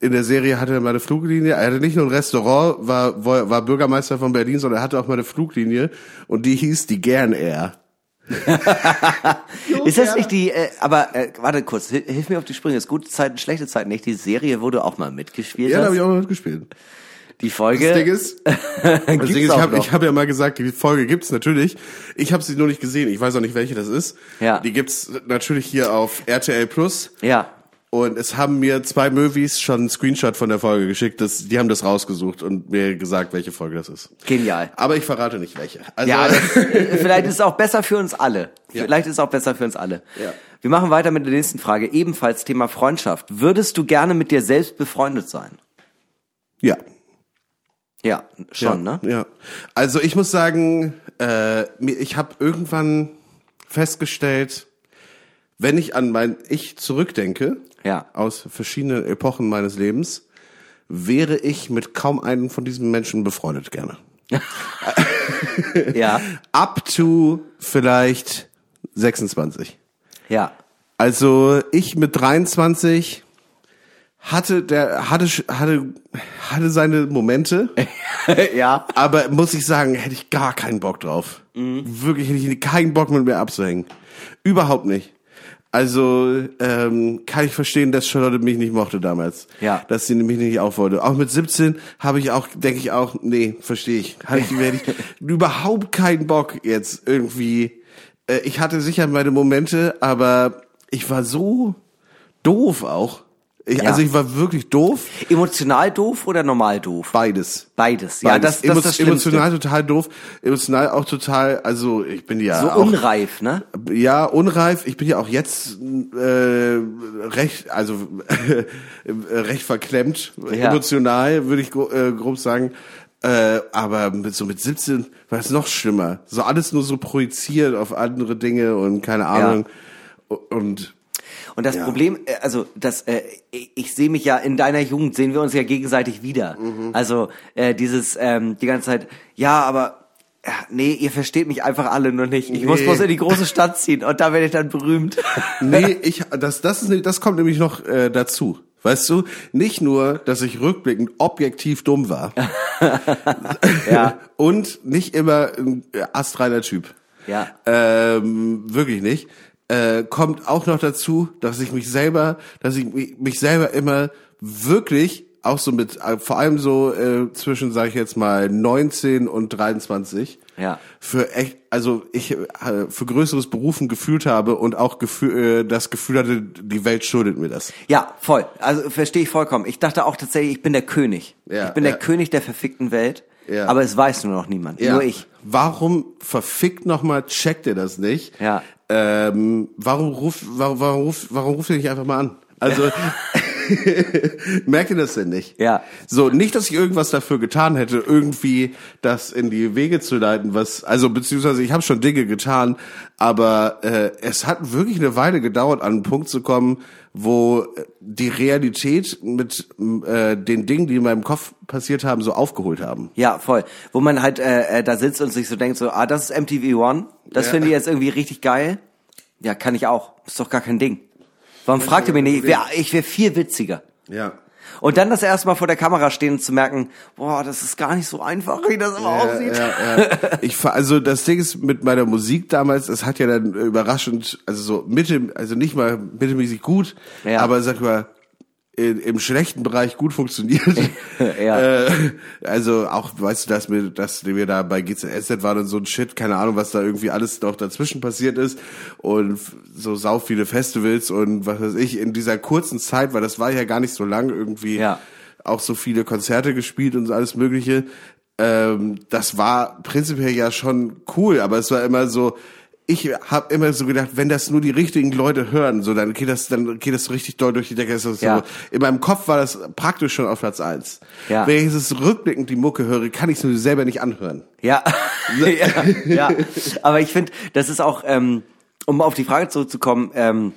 [SPEAKER 2] In der Serie hatte er mal eine Fluglinie. Er hatte nicht nur ein Restaurant, war, war, Bürgermeister von Berlin, sondern er hatte auch mal eine Fluglinie und die hieß die Gern Air. (laughs)
[SPEAKER 3] Ist das nicht die, äh, aber äh, warte kurz, hil- hilf mir auf die Sprünge. Ist gute Zeiten, schlechte Zeiten nicht? Die Serie wurde auch mal mitgespielt.
[SPEAKER 2] Ja, da habe ich auch mal mitgespielt.
[SPEAKER 3] die Folge.
[SPEAKER 2] Das Ding ist, (laughs) das Ding ist ich habe hab ja mal gesagt, die Folge gibt's natürlich. Ich habe sie nur nicht gesehen. Ich weiß auch nicht, welche das ist.
[SPEAKER 3] Ja.
[SPEAKER 2] Die gibt's natürlich hier auf RTL Plus.
[SPEAKER 3] Ja.
[SPEAKER 2] Und es haben mir zwei Movies schon einen Screenshot von der Folge geschickt. Das, die haben das rausgesucht und mir gesagt, welche Folge das ist.
[SPEAKER 3] Genial.
[SPEAKER 2] Aber ich verrate nicht welche. Also,
[SPEAKER 3] Ja, das, (laughs) vielleicht ist es auch besser für uns alle.
[SPEAKER 2] Ja.
[SPEAKER 3] Vielleicht ist es auch besser für uns alle.
[SPEAKER 2] Ja.
[SPEAKER 3] Wir machen weiter mit der nächsten Frage. Ebenfalls Thema Freundschaft. Würdest du gerne mit dir selbst befreundet sein?
[SPEAKER 2] ja.
[SPEAKER 3] Ja, schon,
[SPEAKER 2] ja,
[SPEAKER 3] ne?
[SPEAKER 2] Ja. Also ich muss sagen, äh, ich habe irgendwann festgestellt, wenn ich an mein Ich zurückdenke,
[SPEAKER 3] Ja.
[SPEAKER 2] aus verschiedenen Epochen meines Lebens, wäre ich mit kaum einem von diesen Menschen befreundet gerne.
[SPEAKER 3] Ja. (laughs)
[SPEAKER 2] Up to vielleicht 26.
[SPEAKER 3] Ja.
[SPEAKER 2] Also ich mit 23 hatte der hatte hatte hatte seine Momente, (laughs)
[SPEAKER 3] ja.
[SPEAKER 2] aber muss ich sagen, hätte ich gar keinen Bock drauf.
[SPEAKER 3] Mhm.
[SPEAKER 2] Wirklich hätte ich keinen Bock mit mir abzuhängen. Überhaupt nicht. Also ähm, kann ich verstehen, dass Charlotte mich nicht mochte damals.
[SPEAKER 3] Ja.
[SPEAKER 2] Dass sie mich nicht auf wollte. Auch mit 17 habe ich auch, denke ich auch, nee, verstehe ich. Hatte ich, ich (laughs) überhaupt keinen Bock jetzt irgendwie. Äh, ich hatte sicher meine Momente, aber ich war so doof auch. Ich,
[SPEAKER 3] Ja.
[SPEAKER 2] Also ich war wirklich doof.
[SPEAKER 3] Emotional doof oder normal doof?
[SPEAKER 2] Beides.
[SPEAKER 3] Beides. Ja, das,
[SPEAKER 2] Beides.
[SPEAKER 3] das ist das Schlimmste.
[SPEAKER 2] Emotional total doof, emotional auch total, also ich bin ja
[SPEAKER 3] so
[SPEAKER 2] auch,
[SPEAKER 3] unreif, ne?
[SPEAKER 2] ja unreif. Ich bin ja auch jetzt äh, recht, also (laughs) recht verklemmt,
[SPEAKER 3] Ja.
[SPEAKER 2] emotional würde ich äh, grob sagen. Äh, aber mit, so mit 17 war es noch schlimmer. So alles nur so projiziert auf andere Dinge und keine Ahnung. Und
[SPEAKER 3] Und das
[SPEAKER 2] Ja.
[SPEAKER 3] Problem, äh, also das, äh, ich, sehe mich ja in deiner Jugend, sehen wir uns ja gegenseitig wieder.
[SPEAKER 2] Mhm.
[SPEAKER 3] Also äh, dieses ähm, die ganze Zeit, ja, aber ja, nee, ihr versteht mich einfach alle nur nicht. Ich muss
[SPEAKER 2] Nee.
[SPEAKER 3] bloß in die große Stadt ziehen und da werde ich dann berühmt. (laughs)
[SPEAKER 2] Nee, ich, das, das, ist, das kommt nämlich noch äh, dazu. Weißt du, nicht nur, dass ich rückblickend objektiv dumm war. (laughs)
[SPEAKER 3] Ja. (laughs)
[SPEAKER 2] Und nicht immer ein astreiner Typ.
[SPEAKER 3] Ja.
[SPEAKER 2] Ähm, wirklich nicht. Äh, kommt auch noch dazu, dass ich mich selber, dass ich mich, selber immer wirklich auch so mit, äh, vor allem so äh, zwischen, sage ich jetzt mal, 19 und 23,
[SPEAKER 3] Ja.
[SPEAKER 2] für echt, also ich äh, für größeres Berufen gefühlt habe und auch gefühl, äh, das Gefühl hatte, die Welt schuldet mir das.
[SPEAKER 3] Ja, voll. Also verstehe ich vollkommen. Ich dachte auch tatsächlich, ich bin der König.
[SPEAKER 2] Ja,
[SPEAKER 3] ich bin
[SPEAKER 2] ja.
[SPEAKER 3] der König der verfickten Welt.
[SPEAKER 2] Ja.
[SPEAKER 3] Aber es weiß nur noch niemand. Nur ich.
[SPEAKER 2] Warum verfickt nochmal checkt ihr das nicht?
[SPEAKER 3] Ja.
[SPEAKER 2] Ähm, warum ruft, warum, warum ruft, warum ruft ihr nicht einfach mal an? Also (laughs) (laughs) merkt ihr das denn nicht?
[SPEAKER 3] Ja.
[SPEAKER 2] So, nicht, dass ich irgendwas dafür getan hätte, irgendwie das in die Wege zu leiten, was, also beziehungsweise ich habe schon Dinge getan, aber äh, es hat wirklich eine Weile gedauert, an einen Punkt zu kommen, wo die Realität mit äh, den Dingen, die in meinem Kopf passiert haben, so aufgeholt haben.
[SPEAKER 3] Ja, voll. Wo man halt äh, äh, da sitzt und sich so denkt, so, ah, das ist MTV One, das
[SPEAKER 2] Ja.
[SPEAKER 3] finde ich jetzt irgendwie richtig geil. Ja, kann ich auch. Ist doch gar kein Ding. Warum fragt ihr mich nicht? Ich wäre ich wär viel witziger.
[SPEAKER 2] Ja.
[SPEAKER 3] Und dann das erste Mal vor der Kamera stehen und zu merken, boah, das ist gar nicht so einfach, wie das immer aussieht.
[SPEAKER 2] Ja, ja. (laughs) Ich also das Ding ist mit meiner Musik damals, es hat ja dann überraschend, also so mittel, also nicht mal mittelmäßig gut,
[SPEAKER 3] Ja.
[SPEAKER 2] aber sag mal in, im schlechten Bereich gut funktioniert. (laughs)
[SPEAKER 3] Ja.
[SPEAKER 2] Äh, also auch, weißt du, dass wir, dass wir da bei GZSZ waren und so ein Shit, keine Ahnung, was da irgendwie alles noch dazwischen passiert ist und so sau viele Festivals und was weiß ich in dieser kurzen Zeit, weil das war ja gar nicht so lang irgendwie
[SPEAKER 3] Ja.
[SPEAKER 2] auch so viele Konzerte gespielt und alles Mögliche. Ähm, das war prinzipiell ja schon cool, aber es war immer so, ich habe immer so gedacht, wenn das nur die richtigen Leute hören, so dann geht das, dann geht das so richtig doll durch die Decke. So,
[SPEAKER 3] Ja.
[SPEAKER 2] In meinem Kopf war das praktisch schon auf Platz eins.
[SPEAKER 3] Ja.
[SPEAKER 2] Wenn ich jetzt rückblickend die Mucke höre, kann ich es mir selber nicht anhören.
[SPEAKER 3] Ja, (laughs) ja, ja. Aber ich finde, das ist auch, ähm, um auf die Frage zurückzukommen, ähm,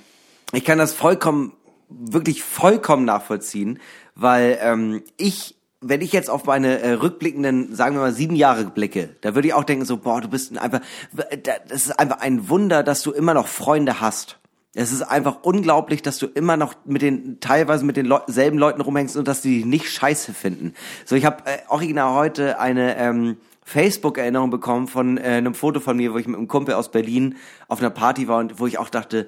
[SPEAKER 3] ich kann das vollkommen, wirklich vollkommen nachvollziehen, weil ähm, ich, wenn ich jetzt auf meine äh, rückblickenden, sagen wir mal, sieben Jahre blicke, da würde ich auch denken so, boah, du bist einfach, das ist einfach ein Wunder, dass du immer noch Freunde hast. Es ist einfach unglaublich, dass du immer noch mit den teilweise mit den Leu selben Leuten rumhängst und dass die dich nicht scheiße finden. So, ich habe äh, original heute eine ähm, Facebook-Erinnerung bekommen von äh, einem Foto von mir, wo ich mit einem Kumpel aus Berlin auf einer Party war und wo ich auch dachte,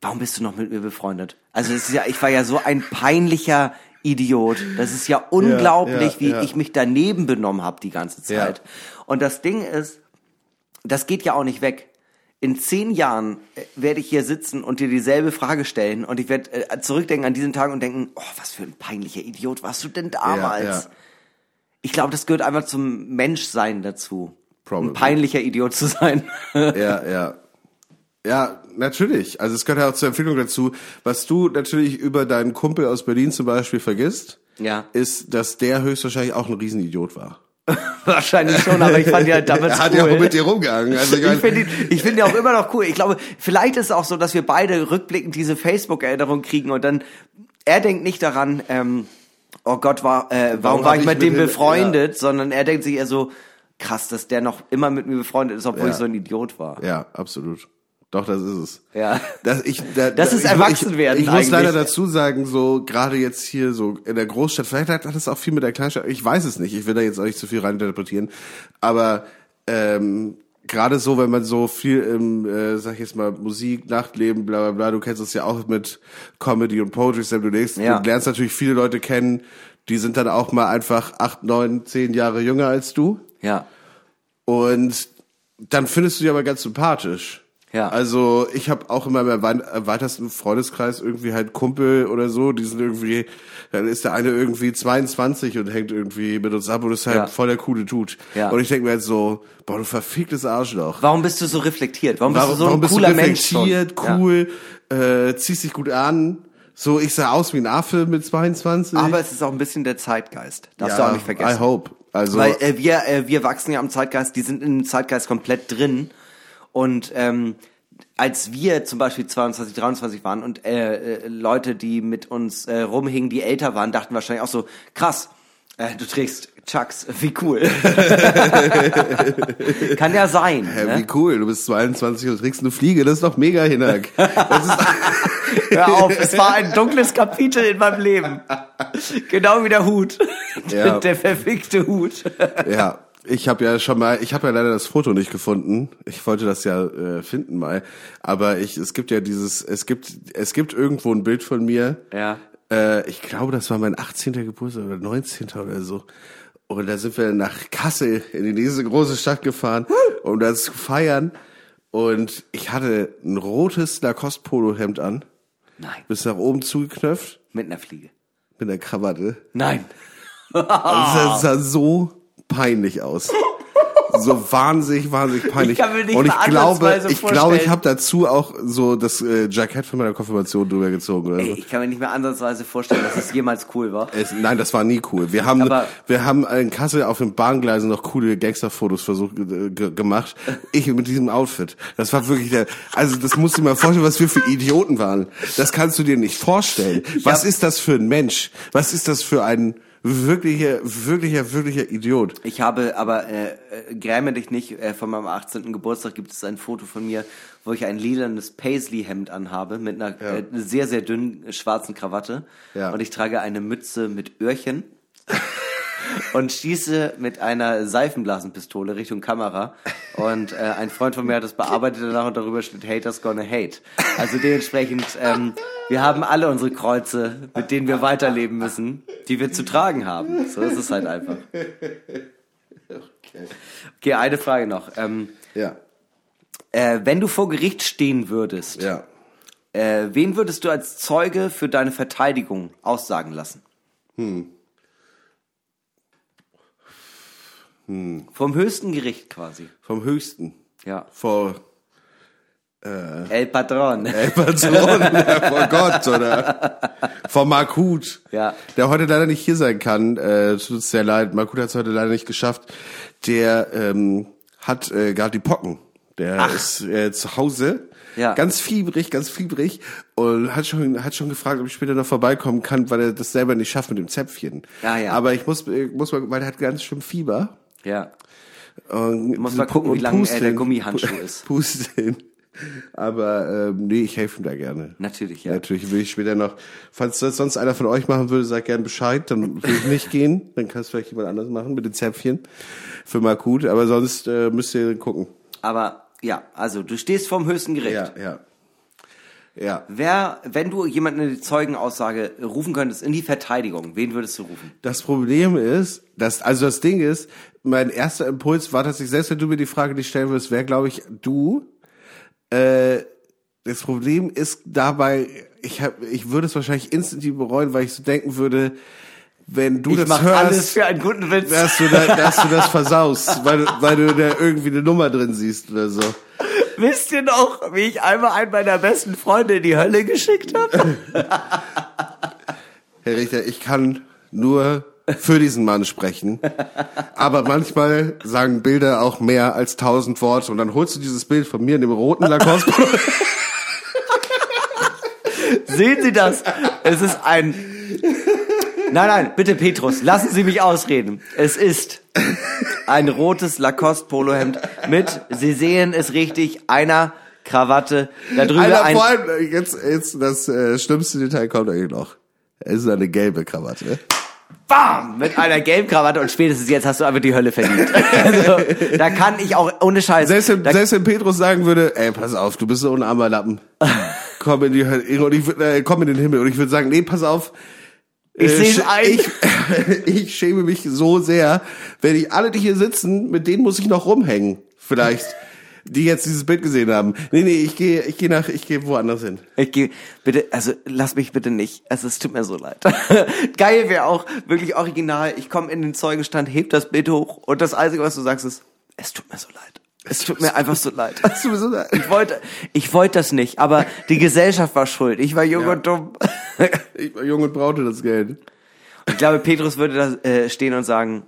[SPEAKER 3] warum bist du noch mit mir befreundet? Also es ist ja, ich war ja so ein peinlicher Idiot. Das ist ja unglaublich,
[SPEAKER 2] ja,
[SPEAKER 3] wie
[SPEAKER 2] ja.
[SPEAKER 3] ich mich daneben benommen habe die ganze. Zeit. Und das Ding ist, das geht ja auch nicht weg. In zehn Jahren äh, werde ich hier sitzen und dir dieselbe Frage stellen und ich werde äh, zurückdenken an diesen Tag und denken, oh, was für ein peinlicher Idiot warst du denn damals? Ich glaube, das gehört einfach zum Menschsein dazu.
[SPEAKER 2] Probably.
[SPEAKER 3] Ein peinlicher Idiot zu sein.
[SPEAKER 2] Ja, ja. (laughs) Ja, natürlich. Also es gehört ja auch zur Empfehlung dazu. Was du natürlich über deinen Kumpel aus Berlin zum Beispiel vergisst,
[SPEAKER 3] Ja.
[SPEAKER 2] ist, dass der höchstwahrscheinlich auch ein Riesenidiot war. (laughs)
[SPEAKER 3] Wahrscheinlich schon, aber ich fand ja (laughs) damals
[SPEAKER 2] er hat
[SPEAKER 3] cool.
[SPEAKER 2] ja auch mit dir rumgehangen. Also ich
[SPEAKER 3] Ich finde ihn, ich finde ihn auch immer noch cool. Ich glaube, vielleicht ist es auch so, dass wir beide rückblickend diese Facebook-Erinnerung kriegen und dann, er denkt nicht daran, ähm, oh Gott, war, äh, warum, war ich mit dem befreundet, sondern er denkt sich eher so, krass, dass der noch immer mit mir befreundet ist, obwohl
[SPEAKER 2] Ja.
[SPEAKER 3] ich so ein Idiot war.
[SPEAKER 2] ja, absolut. Doch, das ist es.
[SPEAKER 3] Ja.
[SPEAKER 2] Das, ich, da, (laughs)
[SPEAKER 3] Das ist
[SPEAKER 2] ich,
[SPEAKER 3] Erwachsenwerden
[SPEAKER 2] Ich, ich muss leider dazu sagen, so gerade jetzt hier so in der Großstadt, vielleicht hat das auch viel mit der Kleinstadt, ich weiß es nicht, ich will da jetzt auch nicht zu viel reininterpretieren, aber ähm, gerade so, wenn man so viel im, äh, sag ich jetzt mal, Musik, Nachtleben, bla bla bla, du kennst es ja auch mit Comedy und Poetry Slam, du, denkst,
[SPEAKER 3] Ja.
[SPEAKER 2] du lernst natürlich viele Leute kennen, die sind dann auch mal einfach acht, neun, zehn Jahre jünger als du.
[SPEAKER 3] Ja.
[SPEAKER 2] Und dann findest du die aber ganz sympathisch.
[SPEAKER 3] Ja.
[SPEAKER 2] Also ich habe auch in meinem erwein- erweitersten Freundeskreis irgendwie halt Kumpel oder so, die sind irgendwie, dann ist der eine irgendwie 22 und hängt irgendwie mit uns ab und ist halt
[SPEAKER 3] Ja.
[SPEAKER 2] voll der coole Dude.
[SPEAKER 3] Ja.
[SPEAKER 2] Und ich denke mir halt so, boah, du verficktes Arschloch.
[SPEAKER 3] Warum bist du so reflektiert? Warum, bist du so
[SPEAKER 2] warum
[SPEAKER 3] ein cooler
[SPEAKER 2] du
[SPEAKER 3] Mensch?
[SPEAKER 2] reflektiert,
[SPEAKER 3] Ja.
[SPEAKER 2] cool, äh, ziehst dich gut an. So, ich sah aus wie ein Affe mit 22.
[SPEAKER 3] Aber es ist auch ein bisschen der Zeitgeist. Darfst
[SPEAKER 2] ja,
[SPEAKER 3] du auch nicht vergessen.
[SPEAKER 2] I hope. Also,
[SPEAKER 3] Weil äh, wir, äh, wir wachsen ja am Zeitgeist, die sind in dem Zeitgeist komplett drin. Und ähm, als wir zum Beispiel 22, 23 waren und äh, äh, Leute, die mit uns äh, rumhingen, die älter waren, dachten wahrscheinlich auch so, krass, äh, du trägst Chucks, wie cool. (laughs) Kann ja sein.
[SPEAKER 2] hä,
[SPEAKER 3] ne?
[SPEAKER 2] wie cool, du bist 22 und trägst eine Fliege, das ist doch mega, Hinak. (laughs)
[SPEAKER 3] Hör auf, es war ein dunkles Kapitel in meinem Leben. Genau wie der Hut.
[SPEAKER 2] Ja.
[SPEAKER 3] Der verfickte Hut.
[SPEAKER 2] Ja, ich habe ja schon mal, ich habe ja leider das Foto nicht gefunden. Ich wollte das ja äh, finden mal, aber ich, es gibt ja dieses, es gibt, es gibt irgendwo ein Bild von mir.
[SPEAKER 3] Ja.
[SPEAKER 2] Äh, ich glaube, das war mein 18. Geburtstag oder 19. oder so. Und da sind wir nach Kassel in die nächste große Stadt gefahren, um das zu feiern. Und ich hatte ein rotes Lacoste-Polo-Hemd an,
[SPEAKER 3] Nein,
[SPEAKER 2] bis nach oben zugeknöpft,
[SPEAKER 3] mit einer Fliege.
[SPEAKER 2] mit der Krawatte.
[SPEAKER 3] Nein. (laughs)
[SPEAKER 2] Und das sah so peinlich aus. So wahnsinnig, wahnsinnig peinlich.
[SPEAKER 3] Ich kann mir nicht
[SPEAKER 2] Und ich glaube, ich glaube, ich
[SPEAKER 3] vorstellen.
[SPEAKER 2] habe dazu auch so das äh, Jackett von meiner Konfirmation drüber gezogen oder
[SPEAKER 3] Ey,
[SPEAKER 2] so.
[SPEAKER 3] ich kann mir nicht mehr ansatzweise vorstellen, dass es jemals cool war.
[SPEAKER 2] Es, nein, das war nie cool. Wir haben,
[SPEAKER 3] Aber-
[SPEAKER 2] wir haben in Kassel auf den Bahngleisen noch coole Gangsterfotos versucht äh, ge- gemacht. Ich mit diesem Outfit. Das war wirklich der, also das musst du dir mal vorstellen, was wir für Idioten waren. Das kannst du dir nicht vorstellen. Was ist das für ein Mensch? Was ist das für ein wirklicher, wirklicher, wirklicher Idiot?
[SPEAKER 3] Ich habe aber, äh, äh, gräme dich nicht, äh, von meinem 18. Geburtstag gibt es ein Foto von mir, wo ich ein lilanes Paisley-Hemd anhabe mit einer äh, sehr, sehr dünnen schwarzen Krawatte.
[SPEAKER 2] Ja.
[SPEAKER 3] Und ich trage eine Mütze mit Öhrchen. (laughs) und schieße mit einer Seifenblasenpistole Richtung Kamera. Und äh, ein Freund von mir hat das bearbeitet danach und darüber steht Haters gonna hate. Also dementsprechend, ähm, wir haben alle unsere Kreuze, mit denen wir weiterleben müssen, die wir zu tragen haben. So ist es halt einfach. Okay, eine Frage noch. Ähm,
[SPEAKER 2] Ja,
[SPEAKER 3] äh, wenn du vor Gericht stehen würdest,
[SPEAKER 2] ja.
[SPEAKER 3] äh, wen würdest du als Zeuge für deine Verteidigung aussagen lassen? Vom höchsten Gericht quasi.
[SPEAKER 2] Vom Höchsten.
[SPEAKER 3] Ja.
[SPEAKER 2] Vor
[SPEAKER 3] El Patron.
[SPEAKER 2] El Patron, (laughs) vor Gott, oder? Vor Markut.
[SPEAKER 3] Ja.
[SPEAKER 2] Der heute leider nicht hier sein kann. Äh, tut uns sehr leid. Markut hat es heute leider nicht geschafft. Der ähm, hat äh, gerade die Pocken. Der ist äh, zu Hause.
[SPEAKER 3] Ja.
[SPEAKER 2] Ganz fiebrig, ganz fiebrig. Und hat schon, hat schon gefragt, ob ich später noch vorbeikommen kann, weil er das selber nicht schafft mit dem Zäpfchen.
[SPEAKER 3] Ja, ja.
[SPEAKER 2] Aber ich muss, ich muss mal, weil er hat ganz schlimm Fieber.
[SPEAKER 3] Ja.
[SPEAKER 2] Und
[SPEAKER 3] muss mal gucken, wie lang, äh, der Gummihandschuh ist. (laughs)
[SPEAKER 2] Pusten. Aber ähm, nee, ich helfe ihm da gerne.
[SPEAKER 3] Natürlich, ja.
[SPEAKER 2] Natürlich will ich später noch, falls das sonst einer von euch machen würde, sag gern Bescheid, dann will ich nicht gehen. Dann kann es vielleicht jemand anders machen mit den Zäpfchen. Für mal gut, aber sonst äh, müsst ihr gucken.
[SPEAKER 3] Aber ja, also du stehst vorm höchsten Gericht.
[SPEAKER 2] Ja, ja. Ja.
[SPEAKER 3] Wer, wenn du jemanden in die Zeugenaussage rufen könntest in die Verteidigung, wen würdest du rufen?
[SPEAKER 2] Das Problem ist, dass, also das Ding ist, mein erster Impuls war tatsächlich, selbst wenn du mir die Frage nicht stellen würdest, wäre, glaube ich, du. Äh, das Problem ist dabei, ich hab, ich würde es wahrscheinlich instinktiv bereuen, weil ich so denken würde, wenn du
[SPEAKER 3] Ich
[SPEAKER 2] das
[SPEAKER 3] mach
[SPEAKER 2] hörst,
[SPEAKER 3] alles für einen guten Witz.
[SPEAKER 2] dass du, da, dass du das versaust, (laughs) weil, du- weil du da irgendwie eine Nummer drin siehst oder so.
[SPEAKER 3] Wisst ihr noch, wie ich einmal einen meiner besten Freunde in die Hölle geschickt habe? (laughs)
[SPEAKER 2] Herr Richter, ich kann nur für diesen Mann sprechen. Aber manchmal sagen Bilder auch mehr als tausend Worte. Und dann holst du dieses Bild von mir in dem roten Lacoste.
[SPEAKER 3] Sehen Sie das? Es ist ein. Nein, nein, bitte Petrus, lassen Sie mich ausreden. Es ist ein rotes Lacoste-Polohemd mit, Sie sehen es richtig, einer Krawatte, da drüber
[SPEAKER 2] Alter,
[SPEAKER 3] ein.
[SPEAKER 2] vor allem, jetzt, jetzt das äh, schlimmste Detail kommt eigentlich noch. Es ist eine gelbe Krawatte.
[SPEAKER 3] Bam! Mit einer gelben Krawatte und spätestens jetzt hast du einfach die Hölle verdient. (laughs) Also, da kann ich auch, ohne Scheiß.
[SPEAKER 2] Selbst wenn, selbst wenn Petrus sagen würde, ey, pass auf, du bist so ein armer Lappen. (laughs) komm in die Hölle, ich, äh, komm in den Himmel. Und ich würde sagen, nee, pass auf.
[SPEAKER 3] Ich
[SPEAKER 2] Äh,
[SPEAKER 3] ein.
[SPEAKER 2] Ich, (laughs) ich schäme mich so sehr, wenn ich alle, die hier sitzen, mit denen muss ich noch rumhängen. Vielleicht. Die jetzt dieses Bild gesehen haben. Nee, nee, ich gehe, ich gehe nach, ich gehe woanders hin.
[SPEAKER 3] ich geh, bitte, also lass mich bitte nicht. Also es tut mir so leid. (laughs) Geil wäre auch, wirklich original. Ich komme in den Zeugenstand, heb das Bild hoch und das Einzige, was du sagst, ist, es tut mir so leid. Es tut mir einfach so leid. (laughs)
[SPEAKER 2] Hast du mir so leid?
[SPEAKER 3] Ich wollte, ich wollte das nicht, aber die Gesellschaft war schuld. Ich war jung
[SPEAKER 2] Ja.
[SPEAKER 3] und dumm. (laughs)
[SPEAKER 2] Ich war jung und brauchte das Geld.
[SPEAKER 3] Ich glaube, Petrus würde da äh, stehen und sagen,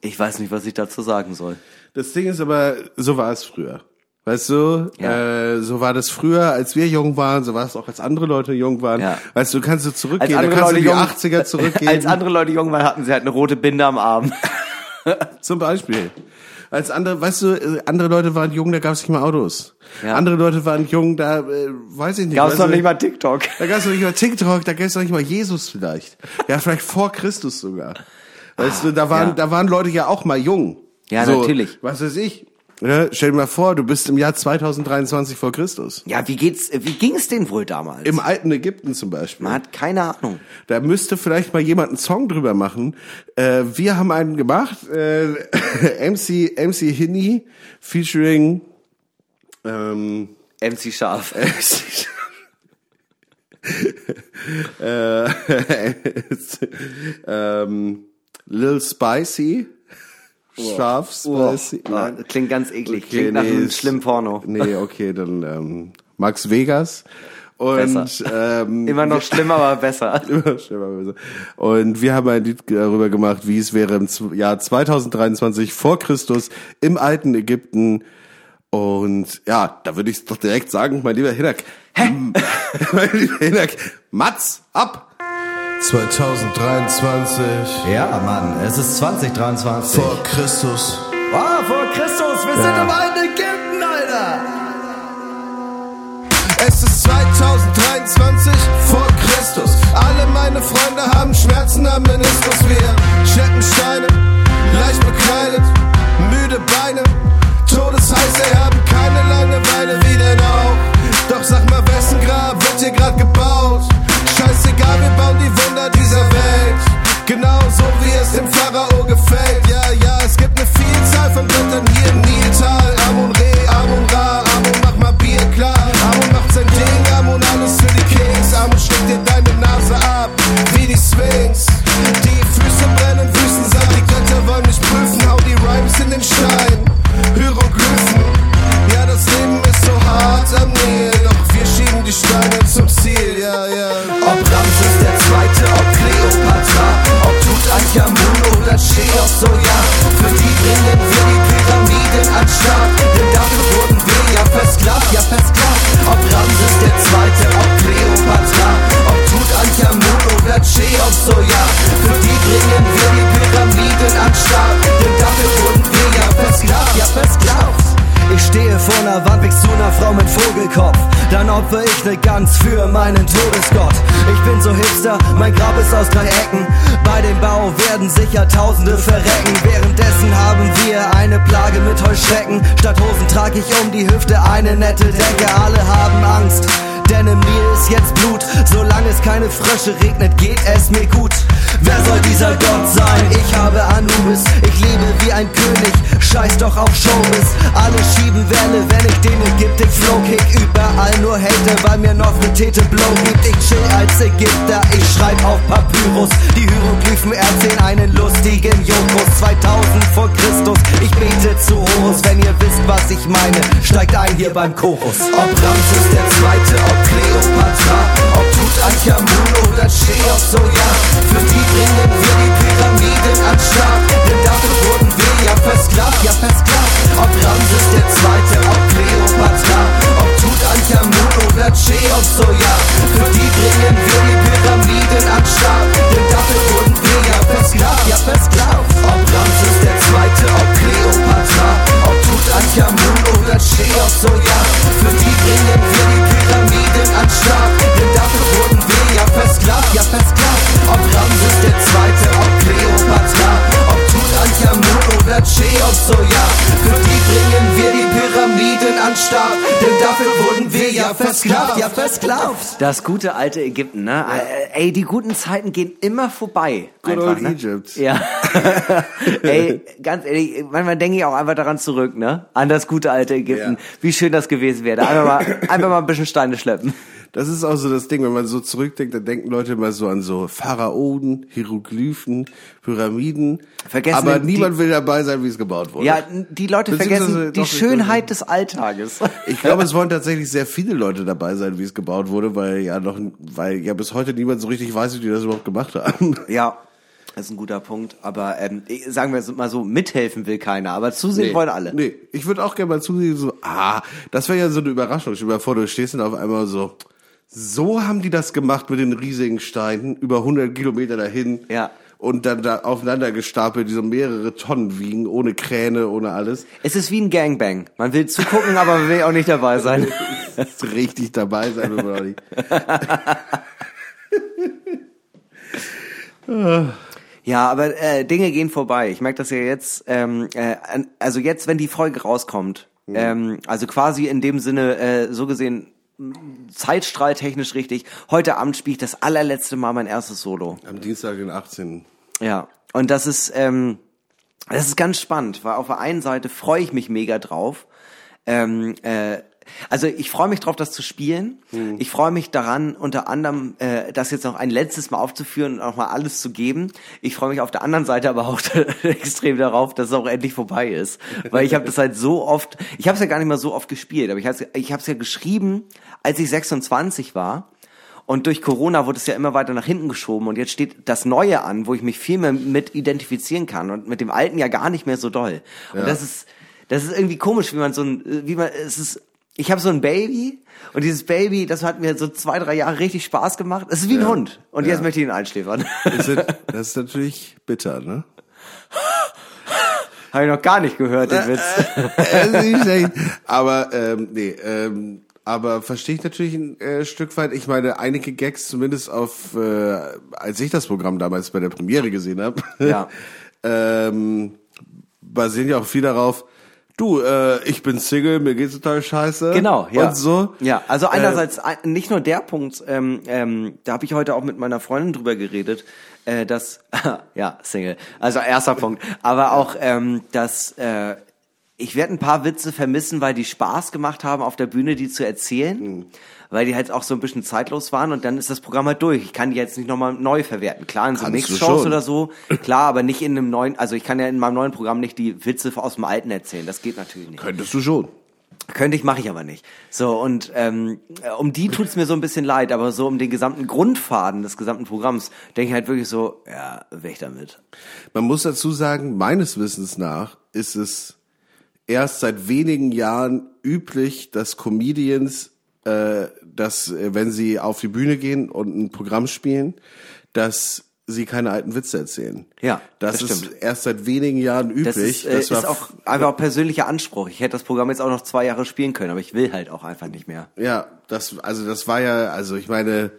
[SPEAKER 3] ich weiß nicht, was ich dazu sagen soll.
[SPEAKER 2] Das Ding ist aber, so war es früher. Weißt du,
[SPEAKER 3] Ja.
[SPEAKER 2] äh, so war das früher, als wir jung waren, so war es auch, als andere Leute jung waren.
[SPEAKER 3] Ja.
[SPEAKER 2] Weißt du, du kannst du zurückgehen, da
[SPEAKER 3] andere
[SPEAKER 2] kannst du
[SPEAKER 3] Leute
[SPEAKER 2] in die
[SPEAKER 3] jung,
[SPEAKER 2] 80er (laughs) zurückgehen.
[SPEAKER 3] als andere Leute jung waren, hatten sie halt eine rote Binde am Arm. (laughs)
[SPEAKER 2] Zum Beispiel. Als andere, weißt du, äh, andere Leute waren jung, da gab es nicht mal Autos.
[SPEAKER 3] Ja.
[SPEAKER 2] Andere Leute waren jung, da äh, weiß ich nicht.
[SPEAKER 3] Gab es noch
[SPEAKER 2] du,
[SPEAKER 3] nicht mal TikTok.
[SPEAKER 2] Da gab es noch nicht mal TikTok, da gab es noch nicht mal Jesus vielleicht. Ja, vielleicht vor Christus sogar. Weißt du, da waren, da waren Leute ja auch mal jung.
[SPEAKER 3] Ja, natürlich.
[SPEAKER 2] Was weiß ich. Ja, stell dir mal vor, du bist im Jahr 2023 vor Christus.
[SPEAKER 3] Ja, wie geht's, wie ging's denn wohl damals?
[SPEAKER 2] Im alten Ägypten zum Beispiel.
[SPEAKER 3] Man hat keine Ahnung.
[SPEAKER 2] Da müsste vielleicht mal jemand einen Song drüber machen. Äh, wir haben einen gemacht, äh, (laughs) MC, MC Hinny featuring ähm,
[SPEAKER 3] MC Scharf. (laughs) (laughs)
[SPEAKER 2] äh, ähm, Lil Spicy. Scharf Spicy.
[SPEAKER 3] Oh,
[SPEAKER 2] Nein.
[SPEAKER 3] klingt ganz eklig.
[SPEAKER 2] Okay,
[SPEAKER 3] klingt nach
[SPEAKER 2] nee,
[SPEAKER 3] einem schlimmen Porno.
[SPEAKER 2] Nee, okay, dann ähm, Max Vegas. Und
[SPEAKER 3] Besser.
[SPEAKER 2] ähm, (laughs) (laughs)
[SPEAKER 3] Immer noch schlimmer, aber besser.
[SPEAKER 2] Immer schlimmer böse. Und wir haben ein Lied darüber gemacht, wie es wäre im Jahr 2023 vor Christus im alten Ägypten. Und ja, da würde ich doch direkt sagen, mein lieber Hinak. Hä? (laughs) mein lieber Hinak, Mats, ab!
[SPEAKER 4] 2023
[SPEAKER 5] Ja, Mann, es ist 2023.
[SPEAKER 4] vor Christus.
[SPEAKER 5] Ah, vor Christus, wir sind im alten Ägypten, Alter!
[SPEAKER 4] Es ist 2023 vor Christus. Alle meine Freunde haben Schmerzen am Meniskus. Wir schleppen Steine, leicht bekleidet, müde Beine. Welt. Genau so wie es dem Pharao
[SPEAKER 5] opfer ich ne Gans für meinen Todesgott. Ich bin so hipster, mein Grab ist aus drei Ecken. Bei dem Bau werden sicher Tausende verrecken. Währenddessen haben wir eine Plage mit Heuschrecken. Statt Hosen trag ich um die Hüfte eine nette Decke. Alle haben Angst denn in mir ist jetzt Blut. Solange es keine Frösche regnet, geht es mir gut. Wer soll dieser Gott sein? Ich habe Anubis, ich lebe wie ein König, scheiß doch auf Showbiz. Alle schieben Welle, wenn ich den Ägyptik Flow kick. Überall nur Hate, weil mir noch ne Tete Blow gibt. Ich chill als Ägypter, ich schreib auf Papyrus. Die Hieroglyphen erzählen einen lustigen Jokus. 2000 vor Christus, ich bete zu Horus. Wenn ihr wisst, was ich meine, steigt ein hier beim Chorus.
[SPEAKER 4] Ob Ramses der Zweite, ob Kleopatra, ob Tutanchamun oder Cheops, so ja, für die bringen wir die Pyramiden an Start, denn dafür wurden wir ja versklavt, ja versklavt. Ob Ramses der Zweite, ob Kleopatra, ob Tutanchamun oder Cheops, so ja, für die bringen wir die Pyramiden an Start, denn dafür wurden wir ja versklavt, ja versklavt. Ob Ramses der Zweite, ob Kleopatra, ob Tutanchamun oder Cheops, so ja, für die bringen wir die Pyramiden an Start, denn dafür wurden wir ja versklavt, ja versklavt. Ob Ramses der Zweite, ob Kleopatra, ob Tutanchamun oder Cheops, so ja, für die bringen wir die Pyramiden Start, denn dafür wurden wir ja versklavt, ja versklavt.
[SPEAKER 3] Das gute alte Ägypten, ne? Äh, Ey, die guten Zeiten gehen immer vorbei.
[SPEAKER 2] Good
[SPEAKER 3] einfach,
[SPEAKER 2] old
[SPEAKER 3] ne?
[SPEAKER 2] Egypt.
[SPEAKER 3] Ja. (laughs) Ey, ganz ehrlich, manchmal denke ich auch einfach daran zurück, ne? An das gute alte Ägypten.
[SPEAKER 2] Ja.
[SPEAKER 3] Wie schön das gewesen wäre. Einfach mal, einfach mal ein bisschen Steine schleppen.
[SPEAKER 2] Das ist auch so das Ding, wenn man so zurückdenkt, dann denken Leute immer so an so Pharaonen, Hieroglyphen, Pyramiden.
[SPEAKER 3] Vergessen
[SPEAKER 2] aber
[SPEAKER 3] die-
[SPEAKER 2] niemand will dabei sein, wie es gebaut wurde.
[SPEAKER 3] Ja, die Leute vergessen die Schönheit des Alltages. (laughs)
[SPEAKER 2] Ich glaube, es wollen tatsächlich sehr viele Leute dabei sein, wie es gebaut wurde, weil ja noch, weil ja bis heute niemand so richtig weiß, wie die das überhaupt gemacht haben.
[SPEAKER 3] Ja, das ist ein guter Punkt. Aber ähm, sagen wir es mal so, mithelfen will keiner, aber zusehen wollen alle.
[SPEAKER 2] Nee, ich würde auch gerne mal zusehen, so, ah, das wäre ja so eine Überraschung. Stell dir mal vor, du stehst dann auf einmal so, so haben die das gemacht mit den riesigen Steinen, über 100 Kilometer dahin.
[SPEAKER 3] Ja.
[SPEAKER 2] Und dann da aufeinander gestapelt, die so mehrere Tonnen wiegen, ohne Kräne, ohne alles.
[SPEAKER 3] Es ist wie ein Gangbang. Man will zugucken, aber man will auch nicht dabei sein. (laughs)
[SPEAKER 2] richtig dabei sein, wenn man auch nicht. (laughs)
[SPEAKER 3] Ja, aber äh, Dinge gehen vorbei. Ich merke das ja jetzt, ähm, äh, also jetzt, wenn die Folge rauskommt, ähm, also quasi in dem Sinne, äh, so gesehen, zeitstrahltechnisch richtig, heute Abend spiele ich das allerletzte Mal mein erstes Solo.
[SPEAKER 2] Am Dienstag, den 18.
[SPEAKER 3] Ja, und das ist, ähm, das ist ganz spannend, weil auf der einen Seite freue ich mich mega drauf. Ähm, äh, also ich freue mich drauf, das zu spielen. Ich freue mich daran, unter anderem äh, das jetzt noch ein letztes Mal aufzuführen und auch mal alles zu geben. Ich freue mich auf der anderen Seite aber auch (laughs) extrem darauf, dass es auch endlich vorbei ist. Weil ich habe das halt so oft, ich habe es ja gar nicht mal so oft gespielt, aber ich habe ich es ja geschrieben, als ich 26 war. Und durch Corona wurde es ja immer weiter nach hinten geschoben und jetzt steht das Neue an, wo ich mich viel mehr mit identifizieren kann und mit dem Alten ja gar nicht mehr so doll. Und das ist, das ist irgendwie komisch, wie man so ein, wie man, es ist, ich habe so ein Baby und dieses Baby, das hat mir so zwei, drei Jahre richtig Spaß gemacht. Es ist wie ein Hund und jetzt möchte ich ihn einschläfern.
[SPEAKER 2] Das ist, (laughs) das ist natürlich bitter, ne?
[SPEAKER 3] habe ich noch gar nicht gehört, den Witz.
[SPEAKER 2] Äh, ist nicht schlecht. Aber ähm, nee, ähm, aber verstehe ich natürlich ein äh, Stück weit. Ich meine, einige Gags, zumindest auf, äh, als ich das Programm damals bei der Premiere gesehen habe,
[SPEAKER 3] Ja. (laughs)
[SPEAKER 2] ähm, basieren ja auch viel darauf. Du, äh, ich bin Single, mir geht's total scheiße.
[SPEAKER 3] Genau, ja.
[SPEAKER 2] Und so.
[SPEAKER 3] Ja, also einerseits ein- nicht nur der Punkt, ähm, ähm, da habe ich heute auch mit meiner Freundin drüber geredet, äh, dass, (laughs) ja, Single, also erster Punkt, aber auch, ähm, dass äh, ich werde ein paar Witze vermissen, weil die Spaß gemacht haben, auf der Bühne die zu erzählen,
[SPEAKER 2] Hm.
[SPEAKER 3] Weil die halt auch so ein bisschen zeitlos waren und dann ist das Programm halt durch. Ich kann die jetzt nicht nochmal neu verwerten. Klar, in so Mix-Shows oder so, klar, aber nicht in einem neuen, also ich kann ja in meinem neuen Programm nicht die Witze aus dem alten erzählen, das geht natürlich nicht.
[SPEAKER 2] Könntest du schon.
[SPEAKER 3] Könnte ich, mache ich aber nicht. So, und ähm, äh, um die tut's mir so ein bisschen leid, aber so um den gesamten Grundfaden des gesamten Programms denke ich halt wirklich so, ja, weg damit.
[SPEAKER 2] Man muss dazu sagen, meines Wissens nach ist es erst seit wenigen Jahren üblich, dass Comedians, äh, dass äh, wenn sie auf die Bühne gehen und ein Programm spielen, dass sie keine alten Witze erzählen.
[SPEAKER 3] Ja,
[SPEAKER 2] das,
[SPEAKER 3] das
[SPEAKER 2] ist
[SPEAKER 3] stimmt.
[SPEAKER 2] erst seit wenigen Jahren üblich.
[SPEAKER 3] Das ist, äh,
[SPEAKER 2] das
[SPEAKER 3] ist auch einfach auch persönlicher Anspruch. Ich hätte das Programm jetzt auch noch zwei Jahre spielen können, aber ich will halt auch einfach nicht mehr.
[SPEAKER 2] Ja, das, also das war ja, also ich meine,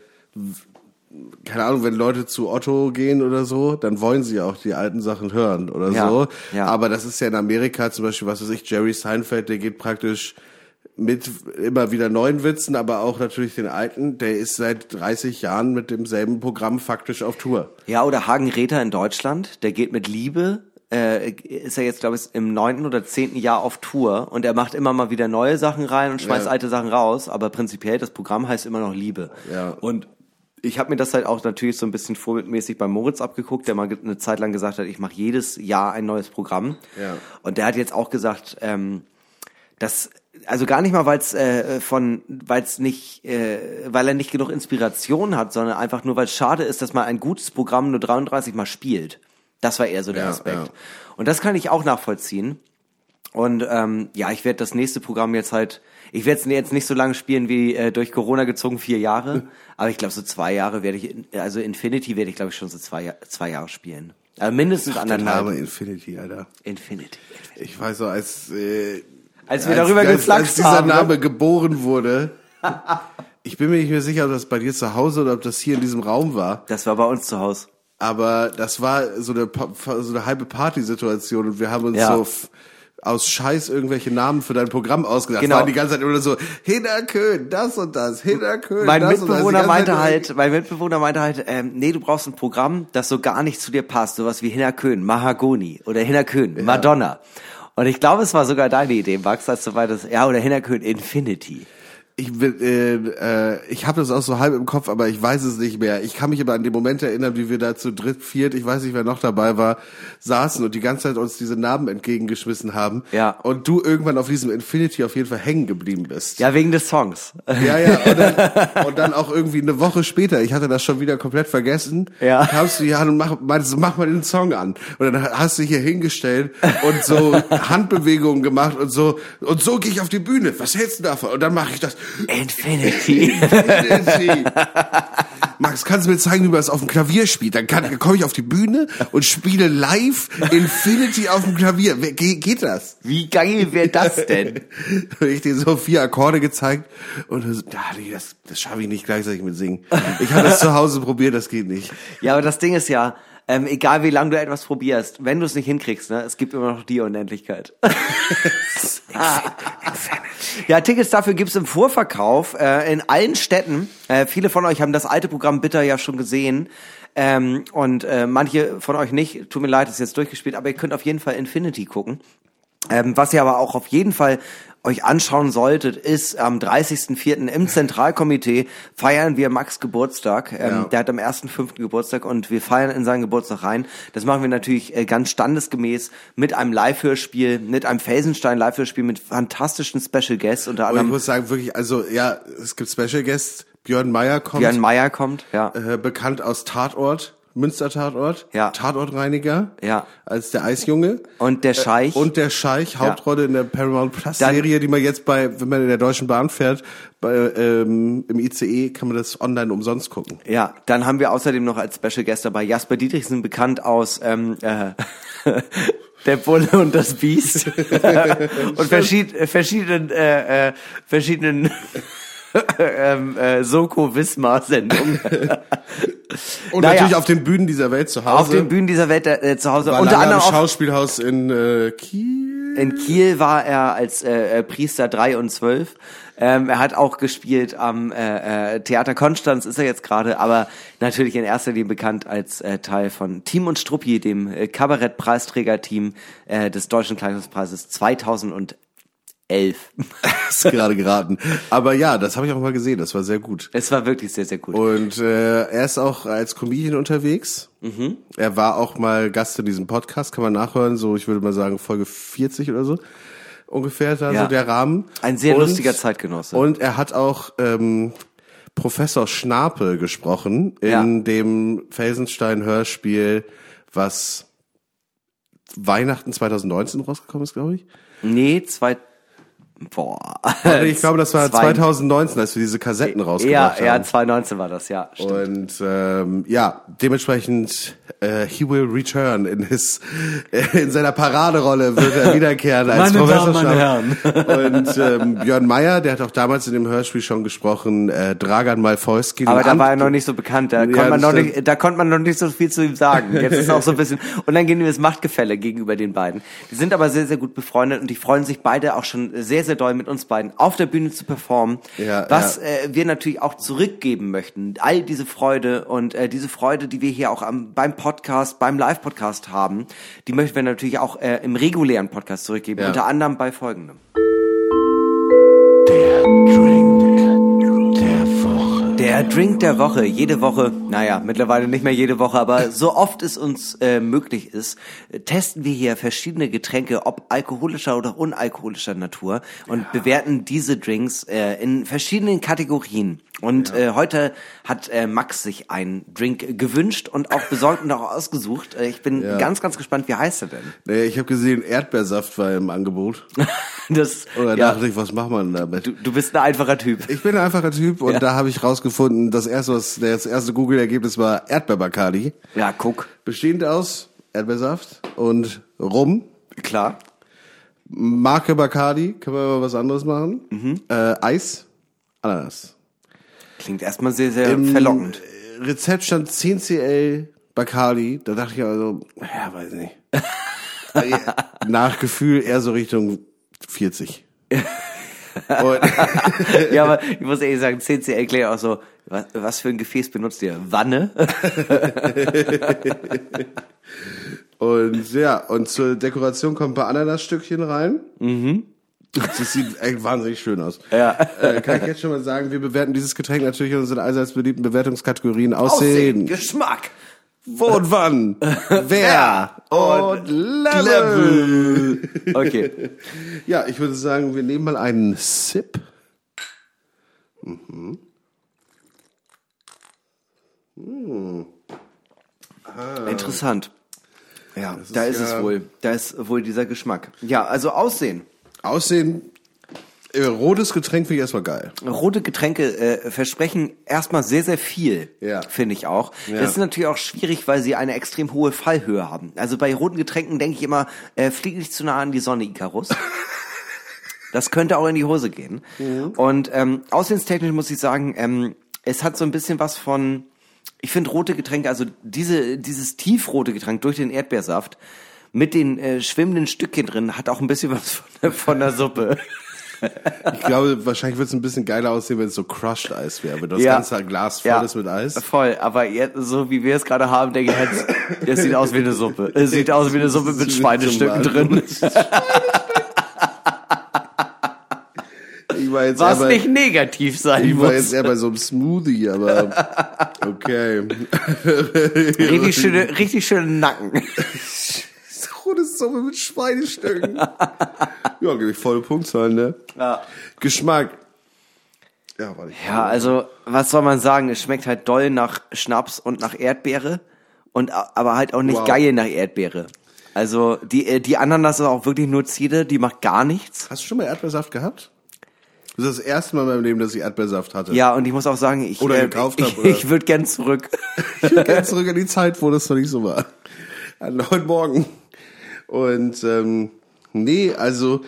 [SPEAKER 2] keine Ahnung, wenn Leute zu Otto gehen oder so, dann wollen sie auch die alten Sachen hören oder
[SPEAKER 3] Ja,
[SPEAKER 2] so.
[SPEAKER 3] ja.
[SPEAKER 2] Aber das ist ja in Amerika zum Beispiel, was weiß ich, Jerry Seinfeld, der geht praktisch mit immer wieder neuen Witzen, aber auch natürlich den alten. Der ist seit 30 Jahren mit demselben Programm faktisch auf Tour.
[SPEAKER 3] Ja, oder Hagen Räther in Deutschland, der geht mit Liebe, äh, ist er jetzt, glaube ich, im neunten oder zehnten Jahr auf Tour und er macht immer mal wieder neue Sachen rein und schmeißt
[SPEAKER 2] Ja.
[SPEAKER 3] alte Sachen raus, aber prinzipiell das Programm heißt immer noch Liebe.
[SPEAKER 2] Ja.
[SPEAKER 3] Und ich habe mir das halt auch natürlich so ein bisschen vorbildmäßig bei Moritz abgeguckt, der mal eine Zeit lang gesagt hat, ich mache jedes Jahr ein neues Programm.
[SPEAKER 2] Ja.
[SPEAKER 3] Und der hat jetzt auch gesagt, ähm, dass also gar nicht mal, weil es äh, von, weil es nicht, äh, weil er nicht genug Inspiration hat, sondern einfach nur, weil es schade ist, dass man ein gutes Programm nur 33 Mal spielt. Das war eher so der
[SPEAKER 2] Ja,
[SPEAKER 3] Aspekt.
[SPEAKER 2] ja.
[SPEAKER 3] Und das kann ich auch nachvollziehen. Und ähm, ja, ich werde das nächste Programm jetzt halt, ich werde es jetzt nicht so lange spielen wie äh, durch Corona gezogen vier Jahre, (laughs) aber ich glaube so zwei Jahre werde ich, also Infinity werde ich glaube ich schon so zwei, zwei Jahre spielen. Also mindestens
[SPEAKER 2] Der
[SPEAKER 3] anderthalb.
[SPEAKER 2] Name Infinity, Alter.
[SPEAKER 3] Infinity.
[SPEAKER 2] Ich weiß so, als, äh,
[SPEAKER 3] Als wir darüber geflaxt
[SPEAKER 2] als dieser
[SPEAKER 3] haben, ne?
[SPEAKER 2] Name geboren wurde. ich bin mir nicht mehr sicher, ob das bei dir zu Hause oder ob das hier in diesem Raum war.
[SPEAKER 3] Das war bei uns zu Hause.
[SPEAKER 2] Aber das war so eine, so eine halbe Partysituation und wir haben uns
[SPEAKER 3] Ja.
[SPEAKER 2] so aus Scheiß irgendwelche Namen für dein Programm ausgedacht.
[SPEAKER 3] Genau.
[SPEAKER 2] Waren die ganze Zeit immer so, Hinterkön, das und das, Hinterkön,
[SPEAKER 3] Mein
[SPEAKER 2] das und das.
[SPEAKER 3] Mitbewohner meinte halt, mein Mitbewohner meinte halt, ähm, nee, du brauchst ein Programm, das so gar nicht zu dir passt, sowas wie Hinnerkön, Mahagoni oder Hinnerkön, Madonna. Und ich glaube, es war sogar deine Idee, Max, als du meintest, ja, oder Hinnerkön Infinity.
[SPEAKER 2] Ich äh, äh, ich habe das auch so halb im Kopf, aber ich weiß es nicht mehr. Ich kann mich aber an den Moment erinnern, wie wir da zu dritt, viert, ich weiß nicht, wer noch dabei war, saßen und die ganze Zeit uns diese Namen entgegengeschmissen haben.
[SPEAKER 3] Ja.
[SPEAKER 2] Und du irgendwann auf diesem Infinity auf jeden Fall hängen geblieben bist.
[SPEAKER 3] Ja, wegen des Songs.
[SPEAKER 2] Ja, ja, und dann, (laughs) und dann auch irgendwie eine Woche später, ich hatte das schon wieder komplett vergessen,
[SPEAKER 3] Ja.
[SPEAKER 2] kamst du hier an und mach, meintest, du, mach mal den Song an. Und dann hast du hier hingestellt und so (laughs) Handbewegungen gemacht und so, und so gehe ich auf die Bühne. Was hältst du davon? Und dann mache ich das.
[SPEAKER 3] Infinity.
[SPEAKER 2] Infinity. Max, kannst du mir zeigen, wie man das auf dem Klavier spielt? Dann kann, komme ich auf die Bühne und spiele live Infinity auf dem Klavier. Ge geht das?
[SPEAKER 3] Wie geil wäre das denn?
[SPEAKER 2] Und (laughs) ich dir so vier Akkorde gezeigt und so, das, das schaffe ich nicht gleichzeitig mit Singen. Ich habe das zu Hause probiert, das geht nicht.
[SPEAKER 3] Ja, aber das Ding ist ja, ähm, egal wie lange du etwas probierst, wenn du es nicht hinkriegst, ne, es gibt immer noch die Unendlichkeit. (laughs) ja, Tickets dafür gibt's im Vorverkauf äh, in allen Städten. Äh, viele von euch haben das alte Programm Bitter ja schon gesehen. Ähm, und äh, manche von euch nicht. Tut mir leid, ist jetzt durchgespielt, aber ihr könnt auf jeden Fall Infinity gucken. Ähm, was ihr aber auch auf jeden Fall euch anschauen solltet, ist am 30.04. im Zentralkomitee feiern wir Max Geburtstag. Ähm,
[SPEAKER 2] Ja.
[SPEAKER 3] Der hat am 1.5. Geburtstag und wir feiern in seinen Geburtstag rein. Das machen wir natürlich äh, ganz standesgemäß mit einem Live-Hörspiel, mit einem Felsenstein-Live-Hörspiel mit fantastischen Special Guests, unter
[SPEAKER 2] Aber ich
[SPEAKER 3] anderem
[SPEAKER 2] muss sagen, wirklich, also ja, es gibt Special Guests. Björn Meyer kommt,
[SPEAKER 3] Björn Meyer kommt. Ja.
[SPEAKER 2] äh, bekannt aus Tatort, Münster Tatort,
[SPEAKER 3] Ja.
[SPEAKER 2] Tatortreiniger,
[SPEAKER 3] Ja.
[SPEAKER 2] als der Eisjunge.
[SPEAKER 3] Und der Scheich.
[SPEAKER 2] Und der Scheich, Hauptrolle in der Paramount Plus
[SPEAKER 3] Dann-
[SPEAKER 2] Serie, die man jetzt bei, wenn man in der Deutschen Bahn fährt, bei, ähm, im ICE kann man das online umsonst gucken.
[SPEAKER 3] Ja, dann haben wir außerdem noch als Special Guest dabei Jasper Dietrichsen, bekannt aus ähm, äh, (laughs) Der Bulle und das Biest (laughs) und verschied, äh, verschiedenen äh, äh, verschiedenen (laughs) ähm, äh, Soko Wismar Sendungen (laughs)
[SPEAKER 2] Und
[SPEAKER 3] Naja.
[SPEAKER 2] natürlich auf den Bühnen dieser Welt zu Hause.
[SPEAKER 3] auf den Bühnen dieser Welt äh, zu Hause.
[SPEAKER 2] war
[SPEAKER 3] Unter anderem auch
[SPEAKER 2] Schauspielhaus in äh, Kiel.
[SPEAKER 3] in Kiel war er als äh, äh, Priester 3 und 12. Ähm, er hat auch gespielt am äh, äh, Theater Konstanz, ist er jetzt gerade, aber natürlich in erster Linie bekannt als äh, Teil von Team und Struppi, dem äh, Kabarett-Preisträger-Team äh, des Deutschen Kleidungspreises 2011. (laughs)
[SPEAKER 2] Hast du gerade geraten. Aber ja, das habe ich auch mal gesehen. Das war sehr gut.
[SPEAKER 3] es war wirklich sehr, sehr gut.
[SPEAKER 2] Und äh, er ist auch als Comedian unterwegs.
[SPEAKER 3] Mhm.
[SPEAKER 2] Er war auch mal Gast in diesem Podcast, kann man nachhören. So, ich würde mal sagen Folge 40 oder so ungefähr da
[SPEAKER 3] Ja.
[SPEAKER 2] so der Rahmen.
[SPEAKER 3] Ein sehr
[SPEAKER 2] Und-
[SPEAKER 3] lustiger Zeitgenosse.
[SPEAKER 2] Und er hat auch ähm, Professor Schnapel gesprochen in
[SPEAKER 3] Ja.
[SPEAKER 2] dem Felsenstein-Hörspiel, was Weihnachten 2019 rausgekommen ist, glaube ich.
[SPEAKER 3] nee, zwei, Boah.
[SPEAKER 2] Ich glaube, das war
[SPEAKER 3] Zwei-
[SPEAKER 2] 2019, als wir diese Kassetten
[SPEAKER 3] Ja,
[SPEAKER 2] rausgebracht
[SPEAKER 3] ja,
[SPEAKER 2] haben.
[SPEAKER 3] 2019 war das, ja. Stimmt.
[SPEAKER 2] Und ähm, ja, dementsprechend äh, he will return in his äh, (laughs) in seiner Paraderolle wird er (laughs) wiederkehren als
[SPEAKER 3] Meine
[SPEAKER 2] Professor
[SPEAKER 3] Damen, meine
[SPEAKER 2] Schnapp. Und ähm, (laughs) Björn Meyer, der hat auch damals in dem Hörspiel schon gesprochen, äh, Dragan Malfoyski.
[SPEAKER 3] Aber da war er noch nicht so bekannt, da,
[SPEAKER 2] Ja,
[SPEAKER 3] konnte man noch
[SPEAKER 2] stimmt.
[SPEAKER 3] nicht, da konnte man noch nicht so viel zu ihm sagen. Jetzt ist auch so ein bisschen unangenehmes Machtgefälle gegenüber den beiden. Die sind aber sehr, sehr gut befreundet und die freuen sich beide auch schon sehr, sehr doll mit uns beiden auf der Bühne zu performen.
[SPEAKER 2] Ja,
[SPEAKER 3] was
[SPEAKER 2] ja.
[SPEAKER 3] Äh, wir natürlich auch zurückgeben möchten. All diese Freude und äh, diese Freude, die wir hier auch am, beim Podcast, beim Live-Podcast haben, die möchten wir natürlich auch äh, im regulären Podcast zurückgeben.
[SPEAKER 2] Ja.
[SPEAKER 3] Unter anderem bei folgendem. Der Drink der Woche, jede Woche, naja, mittlerweile nicht mehr jede Woche, aber (laughs) so oft es uns äh, möglich ist, äh, testen wir hier verschiedene Getränke, ob alkoholischer oder unalkoholischer Natur und bewerten diese Drinks äh, in verschiedenen Kategorien. Und äh, heute hat äh, Max sich einen Drink gewünscht und auch besorgt und auch ausgesucht. Äh, ich bin
[SPEAKER 2] Ja.
[SPEAKER 3] ganz, ganz gespannt, wie heißt er denn?
[SPEAKER 2] Nee, ich habe gesehen, Erdbeersaft war im Angebot. (laughs)
[SPEAKER 3] Das,
[SPEAKER 2] Oder
[SPEAKER 3] ja,
[SPEAKER 2] dachte ich, was macht man damit?
[SPEAKER 3] du, du bist ein einfacher Typ.
[SPEAKER 2] Ich bin ein einfacher Typ und
[SPEAKER 3] Ja.
[SPEAKER 2] da habe ich rausgefunden, das erste, was das erste Google-Ergebnis war Erdbeerbacardi.
[SPEAKER 3] Ja, guck,
[SPEAKER 2] Bestehend aus Erdbeersaft und Rum.
[SPEAKER 3] klar.
[SPEAKER 2] Marke Bacardi, können wir mal was anderes machen.
[SPEAKER 3] Mhm.
[SPEAKER 2] Äh, Eis, Ananas.
[SPEAKER 3] Klingt erstmal sehr, sehr
[SPEAKER 2] Im
[SPEAKER 3] verlockend.
[SPEAKER 2] Rezept stand 10 CL Bacardi. Da dachte ich also, ja, weiß nicht. (laughs) Nach Gefühl eher so Richtung 40. (laughs) (laughs)
[SPEAKER 3] Ja, aber ich muss ehrlich sagen, CCL klingt auch so, was, was für ein Gefäß benutzt ihr? Wanne? (laughs)
[SPEAKER 2] und ja, und zur Dekoration kommen ein paar Ananasstückchen rein. Mhm. Das sieht echt wahnsinnig schön aus.
[SPEAKER 3] Ja.
[SPEAKER 2] Äh, kann ich jetzt schon mal sagen, wir bewerten dieses Getränk natürlich in unseren allseits beliebten Bewertungskategorien Aussehen,
[SPEAKER 3] Geschmack.
[SPEAKER 2] Wo und wann, (laughs) wer und Level. (laughs)
[SPEAKER 3] Okay.
[SPEAKER 2] Ja, ich würde sagen, wir nehmen mal einen Sip.
[SPEAKER 3] Interessant. Ja, da
[SPEAKER 2] ist
[SPEAKER 3] ist, es
[SPEAKER 2] ja-
[SPEAKER 3] wohl. Da ist wohl dieser Geschmack. Ja, also Aussehen.
[SPEAKER 2] Aussehen, rotes Getränk finde ich erstmal geil.
[SPEAKER 3] Rote Getränke äh, versprechen erstmal sehr, sehr viel,
[SPEAKER 2] Ja.
[SPEAKER 3] finde ich auch.
[SPEAKER 2] Ja.
[SPEAKER 3] Das ist natürlich auch schwierig, weil sie eine extrem hohe Fallhöhe haben. Also bei roten Getränken denke ich immer, äh, flieg nicht zu nah an die Sonne, Icarus. (laughs) Das könnte auch in die Hose gehen. Und ähm, aussehenstechnisch muss ich sagen, ähm, es hat so ein bisschen was von, ich finde rote Getränke, also diese, dieses tiefrote Getränk durch den Erdbeersaft mit den äh, schwimmenden Stückchen drin, hat auch ein bisschen was von, von der Suppe. (laughs)
[SPEAKER 2] Ich glaube, wahrscheinlich wird es ein bisschen geiler aussehen, wenn es so Crushed Eis wäre, wenn das
[SPEAKER 3] Ja.
[SPEAKER 2] ganze Glas voll ist mit Eis.
[SPEAKER 3] Voll, aber jetzt, so wie wir es gerade haben, denke ich jetzt, es sieht aus wie eine Suppe. Es (laughs) sieht aus wie eine Suppe mit (laughs) Schweinestücken drin.
[SPEAKER 2] Ich war jetzt
[SPEAKER 3] Was
[SPEAKER 2] bei,
[SPEAKER 3] nicht negativ sein
[SPEAKER 2] ich war
[SPEAKER 3] muss.
[SPEAKER 2] jetzt eher bei so einem Smoothie, aber okay. (laughs)
[SPEAKER 3] Richtig schöne, richtig schöne Nacken.
[SPEAKER 2] Rote Suppe mit Schweinestücken. Ja, gebe ich volle Punktzahl, ne?
[SPEAKER 3] Ja.
[SPEAKER 2] Geschmack. Ja, warte.
[SPEAKER 3] Ja, also, was soll man sagen? Es schmeckt halt doll nach Schnaps und nach Erdbeere. Und, aber halt auch nicht
[SPEAKER 2] Wow.
[SPEAKER 3] geil nach Erdbeere. Also, die, äh, die Ananas ist auch wirklich nur Ziede, die macht gar nichts.
[SPEAKER 2] Hast du schon mal Erdbeersaft gehabt? Das ist das erste Mal in meinem Leben, dass ich Erdbeersaft hatte.
[SPEAKER 3] Ja, und ich muss auch sagen, ich,
[SPEAKER 2] Oder
[SPEAKER 3] äh,
[SPEAKER 2] gekauft
[SPEAKER 3] ich,
[SPEAKER 2] hab, (laughs) oder?
[SPEAKER 3] ich würde gern zurück. (laughs)
[SPEAKER 2] Ich will ganz zurück in die Zeit, wo das noch nicht so war. An heute Morgen. Und ähm, nee, also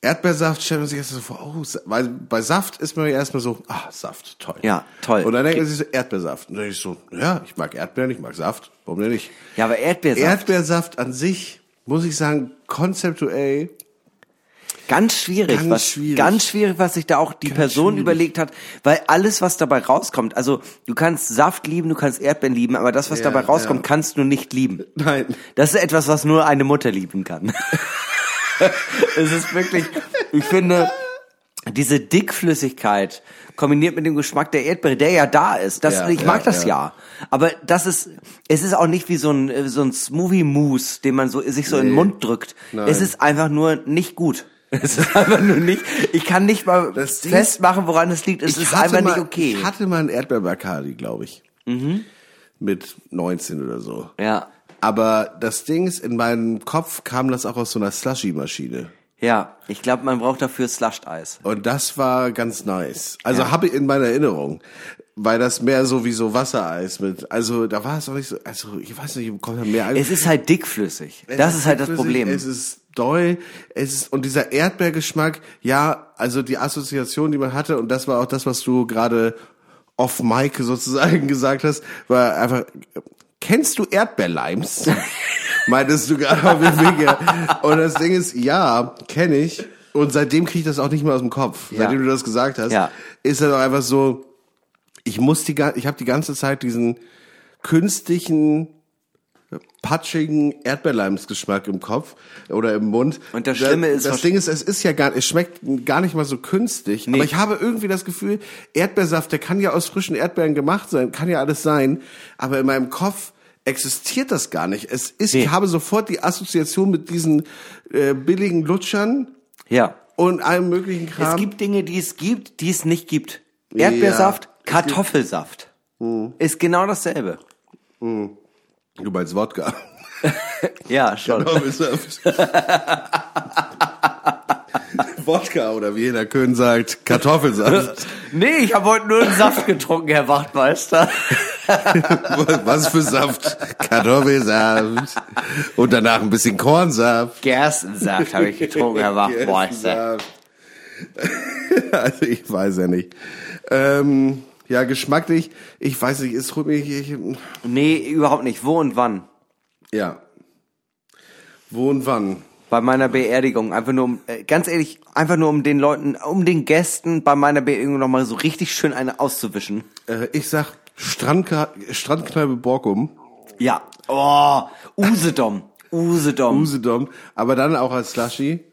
[SPEAKER 2] Erdbeersaft stellt man sich erst so vor, oh, weil bei Saft ist man ja erstmal so, ah, Saft, toll.
[SPEAKER 3] Ja, toll.
[SPEAKER 2] Und dann denkt man sich so, Erdbeersaft. Und dann denke ich so, ja, ich mag Erdbeeren, ich mag Saft, warum denn nicht?
[SPEAKER 3] Ja, aber Erdbeersaft.
[SPEAKER 2] Erdbeersaft an sich, muss ich sagen, konzeptuell,
[SPEAKER 3] Ganz schwierig,
[SPEAKER 2] Ganz
[SPEAKER 3] was
[SPEAKER 2] schwierig.
[SPEAKER 3] ganz schwierig, was sich da auch die Person
[SPEAKER 2] schwierig.
[SPEAKER 3] überlegt hat, weil alles, was dabei rauskommt, also du kannst Saft lieben, du kannst Erdbeeren lieben, aber das, was
[SPEAKER 2] Ja,
[SPEAKER 3] dabei rauskommt,
[SPEAKER 2] ja.
[SPEAKER 3] kannst du nicht lieben.
[SPEAKER 2] Nein.
[SPEAKER 3] Das ist etwas, was nur eine Mutter lieben kann. (laughs) (laughs) es ist wirklich, ich finde, diese Dickflüssigkeit kombiniert mit dem Geschmack der Erdbeere, der ja da ist, das,
[SPEAKER 2] Ja,
[SPEAKER 3] ich mag
[SPEAKER 2] ja,
[SPEAKER 3] das
[SPEAKER 2] ja.
[SPEAKER 3] ja. Aber das ist, es ist auch nicht wie so ein, so ein Smoothie-Mousse, den man so, sich so in den
[SPEAKER 2] Nee.
[SPEAKER 3] Mund drückt.
[SPEAKER 2] Nein.
[SPEAKER 3] Es ist einfach nur nicht gut. (laughs) Es ist einfach nur nicht, ich kann nicht mal
[SPEAKER 2] Das
[SPEAKER 3] festmachen, woran es liegt. Es ist einfach
[SPEAKER 2] mal,
[SPEAKER 3] nicht okay.
[SPEAKER 2] Ich hatte mal einen Erdbeerbacardi, glaube ich.
[SPEAKER 3] Mhm.
[SPEAKER 2] Mit 19 oder so.
[SPEAKER 3] ja.
[SPEAKER 2] Aber das Ding ist, in meinem Kopf kam das auch aus so einer Slushy-Maschine.
[SPEAKER 3] Ja, ich glaube, man braucht dafür Slushed-Eis.
[SPEAKER 2] Und das war ganz nice. Also habe ich in meiner Erinnerung, weil das mehr so wie so Wassereis mit, also da war es auch nicht so, also ich weiß nicht, kommt da mehr
[SPEAKER 3] Es ist halt dickflüssig.
[SPEAKER 2] Es
[SPEAKER 3] Das ist halt das Problem.
[SPEAKER 2] Es ist doll, es ist, und dieser Erdbeergeschmack, ja, also die Assoziation, die man hatte, und das war auch das, was du gerade off Mic sozusagen (laughs) gesagt hast, war einfach, kennst du Erdbeerleims? (laughs) Meintest du gerade auf dem Wege. Und das Ding ist, ja, kenne ich. Und seitdem kriege ich das auch nicht mehr aus dem Kopf.
[SPEAKER 3] Ja.
[SPEAKER 2] Seitdem du das gesagt hast,
[SPEAKER 3] Ja.
[SPEAKER 2] ist das auch einfach so, ich muss die, ich habe die ganze Zeit diesen künstlichen, patschigen Erdbeerleimsgeschmack im Kopf oder im Mund.
[SPEAKER 3] Und das Schlimme ist
[SPEAKER 2] das Ding ist, es ist ja gar, es schmeckt gar nicht mal so künstlich.
[SPEAKER 3] Nee.
[SPEAKER 2] Aber ich habe irgendwie das Gefühl, Erdbeersaft, der kann ja aus frischen Erdbeeren gemacht sein, kann ja alles sein. Aber in meinem Kopf existiert das gar nicht. Es ist,
[SPEAKER 3] Nee.
[SPEAKER 2] ich habe sofort die Assoziation mit diesen äh, billigen Lutschern
[SPEAKER 3] ja.
[SPEAKER 2] und allem möglichen Kram.
[SPEAKER 3] Es gibt Dinge, die es gibt, die es nicht gibt. Erdbeersaft, Kartoffelsaft. Ist genau dasselbe.
[SPEAKER 2] du meinst Wodka. (laughs)
[SPEAKER 3] Ja, schon.
[SPEAKER 2] Kartoffelsaft. (laughs) Wodka oder wie jeder Köhn sagt, Kartoffelsaft. (laughs)
[SPEAKER 3] Nee, ich habe heute nur einen Saft getrunken, Herr Wachtmeister.
[SPEAKER 2] Was für Saft? Kartoffelsaft. Und danach ein bisschen Kornsaft.
[SPEAKER 3] Gerstensaft habe ich getrunken, Herr Wachtmeister. (laughs)
[SPEAKER 2] Also ich weiß ja nicht. Ähm, ja, geschmacklich, ich weiß nicht, es holt mich, ich,
[SPEAKER 3] Nee, überhaupt nicht. Wo und wann?
[SPEAKER 2] ja. Wo und wann?
[SPEAKER 3] Bei meiner Beerdigung. Einfach nur um, äh, ganz ehrlich, einfach nur um den Leuten, um den Gästen bei meiner Beerdigung nochmal so richtig schön eine auszuwischen.
[SPEAKER 2] Äh, ich sag Strandka Strandkneipe Borkum.
[SPEAKER 3] Ja. Oh, Usedom. Usedom.
[SPEAKER 2] Usedom, aber dann auch als Slushy,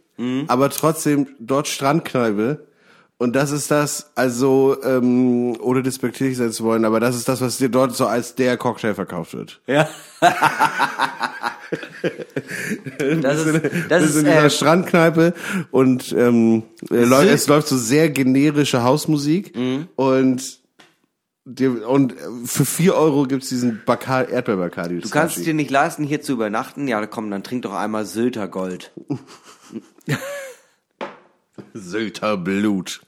[SPEAKER 2] aber trotzdem dort Strandkneipe. Und das ist das, also, ähm, ohne despektierlich sein zu wollen, aber das ist das, was dir dort so als der Cocktail verkauft wird.
[SPEAKER 3] Ja. (laughs) das ist, das
[SPEAKER 2] Wir
[SPEAKER 3] ist,
[SPEAKER 2] sind in dieser
[SPEAKER 3] äh,
[SPEAKER 2] Strandkneipe und ähm, äh, es läuft so sehr generische Hausmusik
[SPEAKER 3] Mhm.
[SPEAKER 2] und und für vier Euro gibt's diesen Bacar Erdbeer-Bacardi.
[SPEAKER 3] du kannst es dir nicht leisten, hier zu übernachten. Ja, komm, dann trink doch einmal Sylter Gold. (laughs)
[SPEAKER 2] Sylter Blut.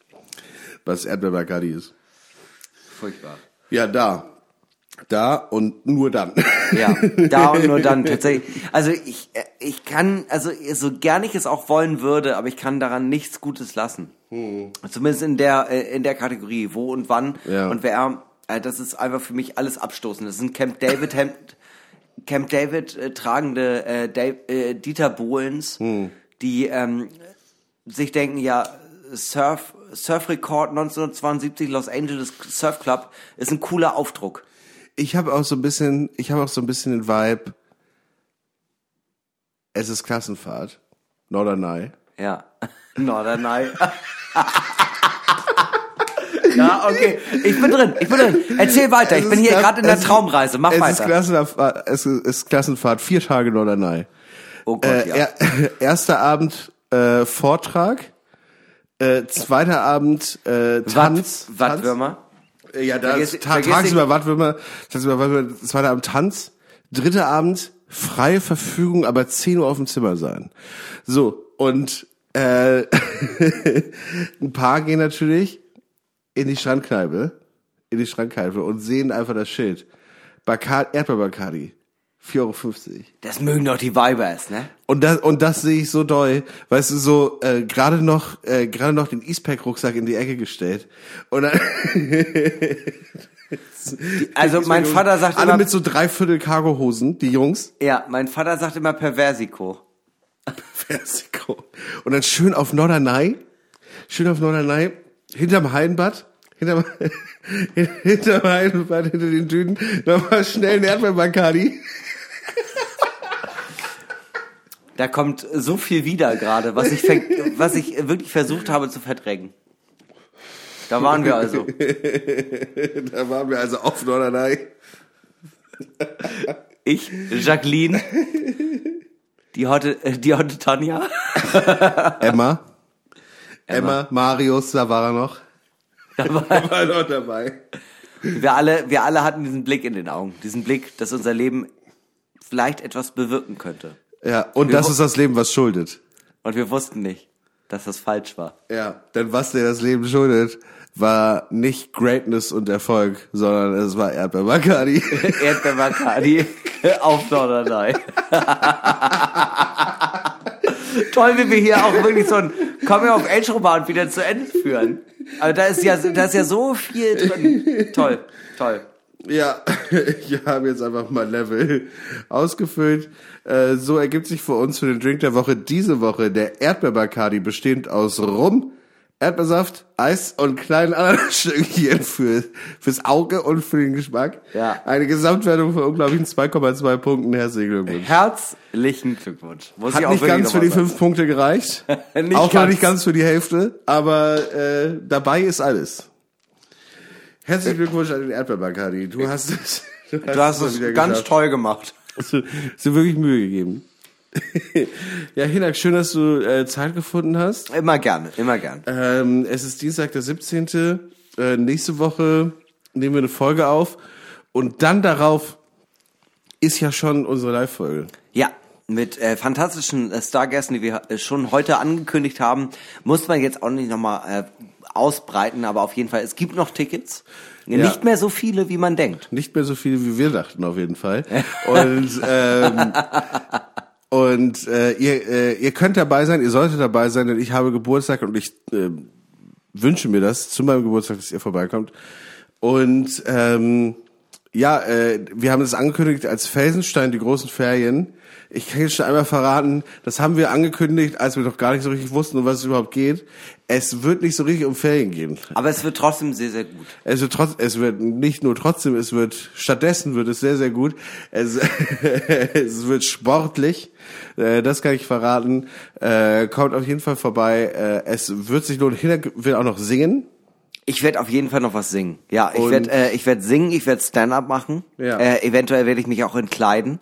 [SPEAKER 2] Was Erdbeer-Bacardi ist.
[SPEAKER 3] Furchtbar.
[SPEAKER 2] Ja, da. Da und nur dann. (laughs)
[SPEAKER 3] Ja, da und nur dann tatsächlich. Also ich, äh, ich kann, also so gern ich es auch wollen würde, aber ich kann daran nichts Gutes lassen. Zumindest in der äh, in der Kategorie wo und wann
[SPEAKER 2] Ja.
[SPEAKER 3] und wer. Äh, das ist einfach für mich alles abstoßend. Das sind Camp David Hemd, Camp David äh, tragende äh, Dave, äh, Dieter Bohlens, die ähm, sich denken, ja Surf Surfrekord 1972 Los Angeles Surf Club ist ein cooler Aufdruck.
[SPEAKER 2] Ich habe auch so ein bisschen, ich habe auch so ein bisschen den Vibe. Es ist Klassenfahrt. Norderney.
[SPEAKER 3] Ja. (laughs) Norderney. (laughs) ja, okay. Ich bin drin, ich bin drin. Erzähl weiter. Ich bin
[SPEAKER 2] ist
[SPEAKER 3] hier gerade in der
[SPEAKER 2] ist-
[SPEAKER 3] Traumreise. Mach
[SPEAKER 2] es Ist
[SPEAKER 3] weiter.
[SPEAKER 2] Klassenfahrt, es ist, ist Klassenfahrt, vier Tage Norderney.
[SPEAKER 3] Oh Gott,
[SPEAKER 2] Äh,
[SPEAKER 3] ja.
[SPEAKER 2] er, (laughs) erster Abend äh, Vortrag, äh, zweiter Abend äh, Tanz.
[SPEAKER 3] Watt, Wattwürmer.
[SPEAKER 2] Äh, Ja, da
[SPEAKER 3] Vergiss-
[SPEAKER 2] ist ta
[SPEAKER 3] vergiss
[SPEAKER 2] tagsüber Wattwürmer, tagsüber Wattwürmer, zweiter Abend Tanz, dritter Abend freie Verfügung, aber 10 Uhr auf dem Zimmer sein. So, und äh, (laughs) ein paar gehen natürlich in die Strandkneipe, in die Strandkneipe und sehen einfach das Schild. Bacardi, Erdbeer-Bacardi, 4,50 Euro.
[SPEAKER 3] Das mögen doch die Vibers, ne?
[SPEAKER 2] Und das, und das sehe ich so doll, weißt du, so äh, gerade noch, äh, gerade noch den Eastpack-Rucksack in die Ecke gestellt. Und dann (laughs)
[SPEAKER 3] Also mein Vater sagt
[SPEAKER 2] alle
[SPEAKER 3] immer,
[SPEAKER 2] mit so dreiviertel Cargohosen, die Jungs.
[SPEAKER 3] ja, mein Vater sagt immer Perversico. (laughs)
[SPEAKER 2] Versiko. Und dann schön auf Norderney, schön auf Norderney, hinterm Hallenbad, hinterm, (laughs) hinterm Hallenbad, hinter den Dünen, nochmal schnell ein Erdbeer-Bacardi.
[SPEAKER 3] Da kommt so viel wieder gerade, was ich, was ich wirklich versucht habe zu verdrängen. Da waren wir also. (laughs)
[SPEAKER 2] Da waren wir also auf Norderney.
[SPEAKER 3] Ich, Jacqueline, die heute, äh, die heute Tanja.
[SPEAKER 2] Emma. Emma, Marius, da war er noch.
[SPEAKER 3] Da war, (laughs)
[SPEAKER 2] Da war er noch dabei.
[SPEAKER 3] wir alle, wir alle hatten diesen Blick in den Augen. Diesen Blick, dass unser Leben vielleicht etwas bewirken könnte.
[SPEAKER 2] Ja, und das ist das Leben, was schuldet.
[SPEAKER 3] Und wir wussten nicht. dass das falsch war.
[SPEAKER 2] Ja, denn was dir das Leben schuldet, war nicht Greatness und Erfolg, sondern es war Erdbeer-Bacardi. (laughs)
[SPEAKER 3] Erdbeer-Bacardi (laughs) auf Norderney. Toll, wie wir hier auch wirklich so ein Coming-of-Age-Roman wieder zu Ende führen. Also da ist ja, da ist ja so viel drin. Toll, toll.
[SPEAKER 2] Ja, (laughs) ich habe jetzt einfach mal Level ausgefüllt. Äh, So ergibt sich für uns für den Drink der Woche diese Woche der Erdbeer-Bacardi bestehend aus Rum, Erdbeersaft, Eis und kleinen Ananasstückchen für, fürs Auge und für den Geschmack.
[SPEAKER 3] Ja.
[SPEAKER 2] Eine Gesamtwertung von unglaublichen 2,2 Punkten. Herzlichen Glückwunsch.
[SPEAKER 3] Herzlichen Glückwunsch. Muss
[SPEAKER 2] Hat nicht ganz für
[SPEAKER 3] noch
[SPEAKER 2] die fünf Punkte gereicht. (laughs)
[SPEAKER 3] Nicht
[SPEAKER 2] auch noch
[SPEAKER 3] ganz.
[SPEAKER 2] nicht ganz für die Hälfte, aber äh, dabei ist alles. Herzlichen Glückwunsch an den Erdbeer-Bacardi. (laughs) Du hast es.
[SPEAKER 3] Du hast
[SPEAKER 2] mal
[SPEAKER 3] es
[SPEAKER 2] wieder
[SPEAKER 3] ganz
[SPEAKER 2] geschafft.
[SPEAKER 3] toll gemacht.
[SPEAKER 2] Hast du, hast du wirklich Mühe gegeben. Ja, Hinak, schön, dass du äh, Zeit gefunden hast.
[SPEAKER 3] Immer gerne, immer gerne.
[SPEAKER 2] Ähm, es ist Dienstag, der 17. Äh, nächste Woche nehmen wir eine Folge auf. Und dann darauf ist ja schon unsere Live-Folge.
[SPEAKER 3] Ja, mit äh, fantastischen äh, Stargästen, die wir äh, schon heute angekündigt haben, muss man jetzt auch nicht nochmal äh, ausbreiten, aber auf jeden Fall, es gibt noch Tickets. Nicht mehr so viele, wie man denkt.
[SPEAKER 2] Nicht mehr so viel, wie wir dachten, auf jeden Fall. (laughs) Und, ähm, und äh, ihr, äh, ihr könnt dabei sein, ihr solltet dabei sein, denn ich habe Geburtstag und ich äh, wünsche mir das zu meinem Geburtstag, dass ihr vorbeikommt. Und ähm, ja, äh, wir haben das angekündigt als Felsenstein, die großen Ferien. Ich kann jetzt schon einmal verraten, das haben wir angekündigt, als wir noch gar nicht so richtig wussten, um was es überhaupt geht. Es wird nicht so richtig um Ferien gehen.
[SPEAKER 3] Aber es wird trotzdem sehr, sehr gut.
[SPEAKER 2] Es wird trotz, es wird nicht nur trotzdem, es wird stattdessen wird es sehr sehr gut. Es, (laughs) es wird sportlich, äh, das kann ich verraten. Äh, kommt auf jeden Fall vorbei. Äh, es wird sich lohnen. Hinak will auch noch singen.
[SPEAKER 3] Ich werde auf jeden Fall noch was singen. Ja, ich werde äh, ich werd singen, ich werde Stand-up machen.
[SPEAKER 2] Ja.
[SPEAKER 3] Äh, eventuell werde ich mich auch entkleiden.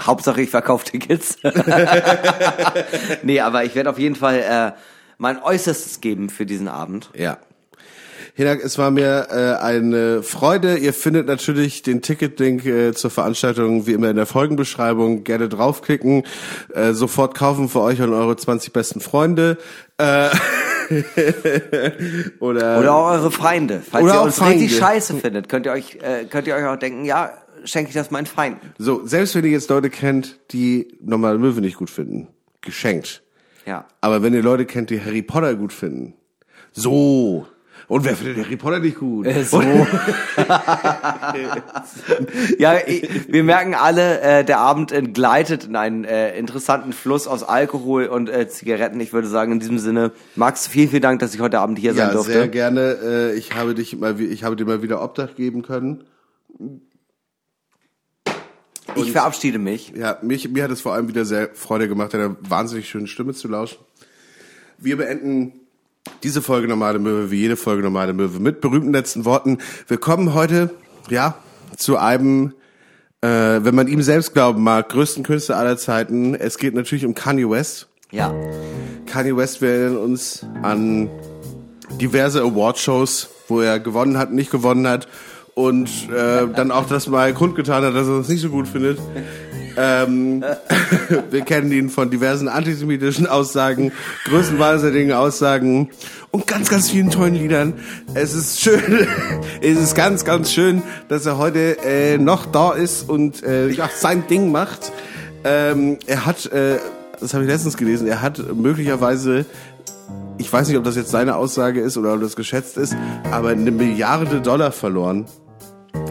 [SPEAKER 3] Hauptsache ich verkaufe Tickets. (laughs) nee, aber ich werde auf jeden Fall äh, mein Äußerstes geben für diesen Abend.
[SPEAKER 2] Ja. Hinak, es war mir äh, eine Freude. Ihr findet natürlich den Ticketlink äh, zur Veranstaltung wie immer in der Folgenbeschreibung. Gerne draufklicken, äh, sofort kaufen für euch und eure 20 besten Freunde. Äh, (laughs) oder,
[SPEAKER 3] Oder auch eure Feinde. Falls ihr
[SPEAKER 2] auch
[SPEAKER 3] uns
[SPEAKER 2] Feinde.
[SPEAKER 3] richtig scheiße findet, könnt ihr euch äh, könnt ihr euch auch denken, ja, schenke ich das meinen Feinden.
[SPEAKER 2] So, selbst wenn ihr jetzt Leute kennt, die normale Möwe nicht gut finden, geschenkt.
[SPEAKER 3] Ja.
[SPEAKER 2] Aber wenn ihr Leute kennt, die Harry Potter gut finden, so. Und wer findet Harry Potter nicht gut?
[SPEAKER 3] Äh, so. (laughs) ja, ich, wir merken alle, äh, der Abend entgleitet in einen äh, interessanten Fluss aus Alkohol und äh, Zigaretten. Ich würde sagen, in diesem Sinne, Max, vielen, vielen Dank, dass ich heute Abend hier sein
[SPEAKER 2] Ja,
[SPEAKER 3] durfte.
[SPEAKER 2] sehr gerne. Äh, Ich habe dich mal, ich habe dir mal wieder Obdach geben können.
[SPEAKER 3] Ich verabschiede mich.
[SPEAKER 2] Ja, mich, mir hat es vor allem wieder sehr Freude gemacht, deiner wahnsinnig schönen Stimme zu lauschen. Wir beenden diese Folge Normale Möwe, wie jede Folge Normale Möwe, mit berühmten letzten Worten. Wir kommen heute, ja, zu einem, äh, wenn man ihm selbst glauben mag, größten Künstler aller Zeiten. Es geht natürlich um Kanye West.
[SPEAKER 3] Ja.
[SPEAKER 2] Kanye West, wir erinnern uns an diverse Awardshows, wo er gewonnen hat, nicht gewonnen hat und äh, dann auch das mal kundgetan hat, dass er es nicht so gut findet. Ähm, (laughs) wir kennen ihn von diversen antisemitischen Aussagen, größenwahnsinnigen Aussagen und ganz, ganz vielen tollen Liedern. Es ist schön, (laughs) es ist ganz, ganz schön, dass er heute äh, noch da ist und äh, ja, sein Ding macht. Ähm, er hat, äh, das habe ich letztens gelesen, er hat möglicherweise ich weiß nicht, ob das jetzt seine Aussage ist oder ob das geschätzt ist, aber eine Milliarde Dollar verloren,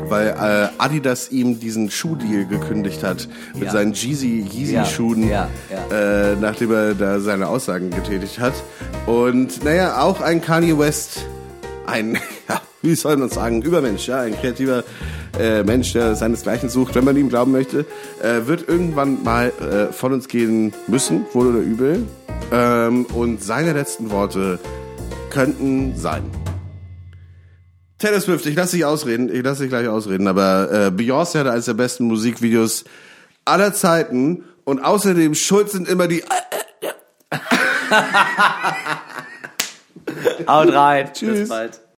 [SPEAKER 2] weil äh, Adidas ihm diesen Schuhdeal gekündigt hat mit
[SPEAKER 3] Ja.
[SPEAKER 2] seinen Yeezy Yeezy Schuhen,
[SPEAKER 3] ja, ja.
[SPEAKER 2] Äh, nachdem er da seine Aussagen getätigt hat. Und naja, auch ein Kanye West, ein, (laughs) ja, wie soll man sagen, Übermensch, ja, ein kreativer äh, Mensch, der seinesgleichen sucht, wenn man ihm glauben möchte, äh, wird irgendwann mal äh, von uns gehen müssen, wohl oder übel. Ähm, und seine letzten Worte könnten sein. Taylor Swift, ich lasse dich ausreden, ich lasse dich gleich ausreden, aber äh, Beyoncé hatte eines der besten Musikvideos aller Zeiten und außerdem schuld sind immer die
[SPEAKER 3] Haut rein.
[SPEAKER 2] Tschüss.
[SPEAKER 3] Bis bald.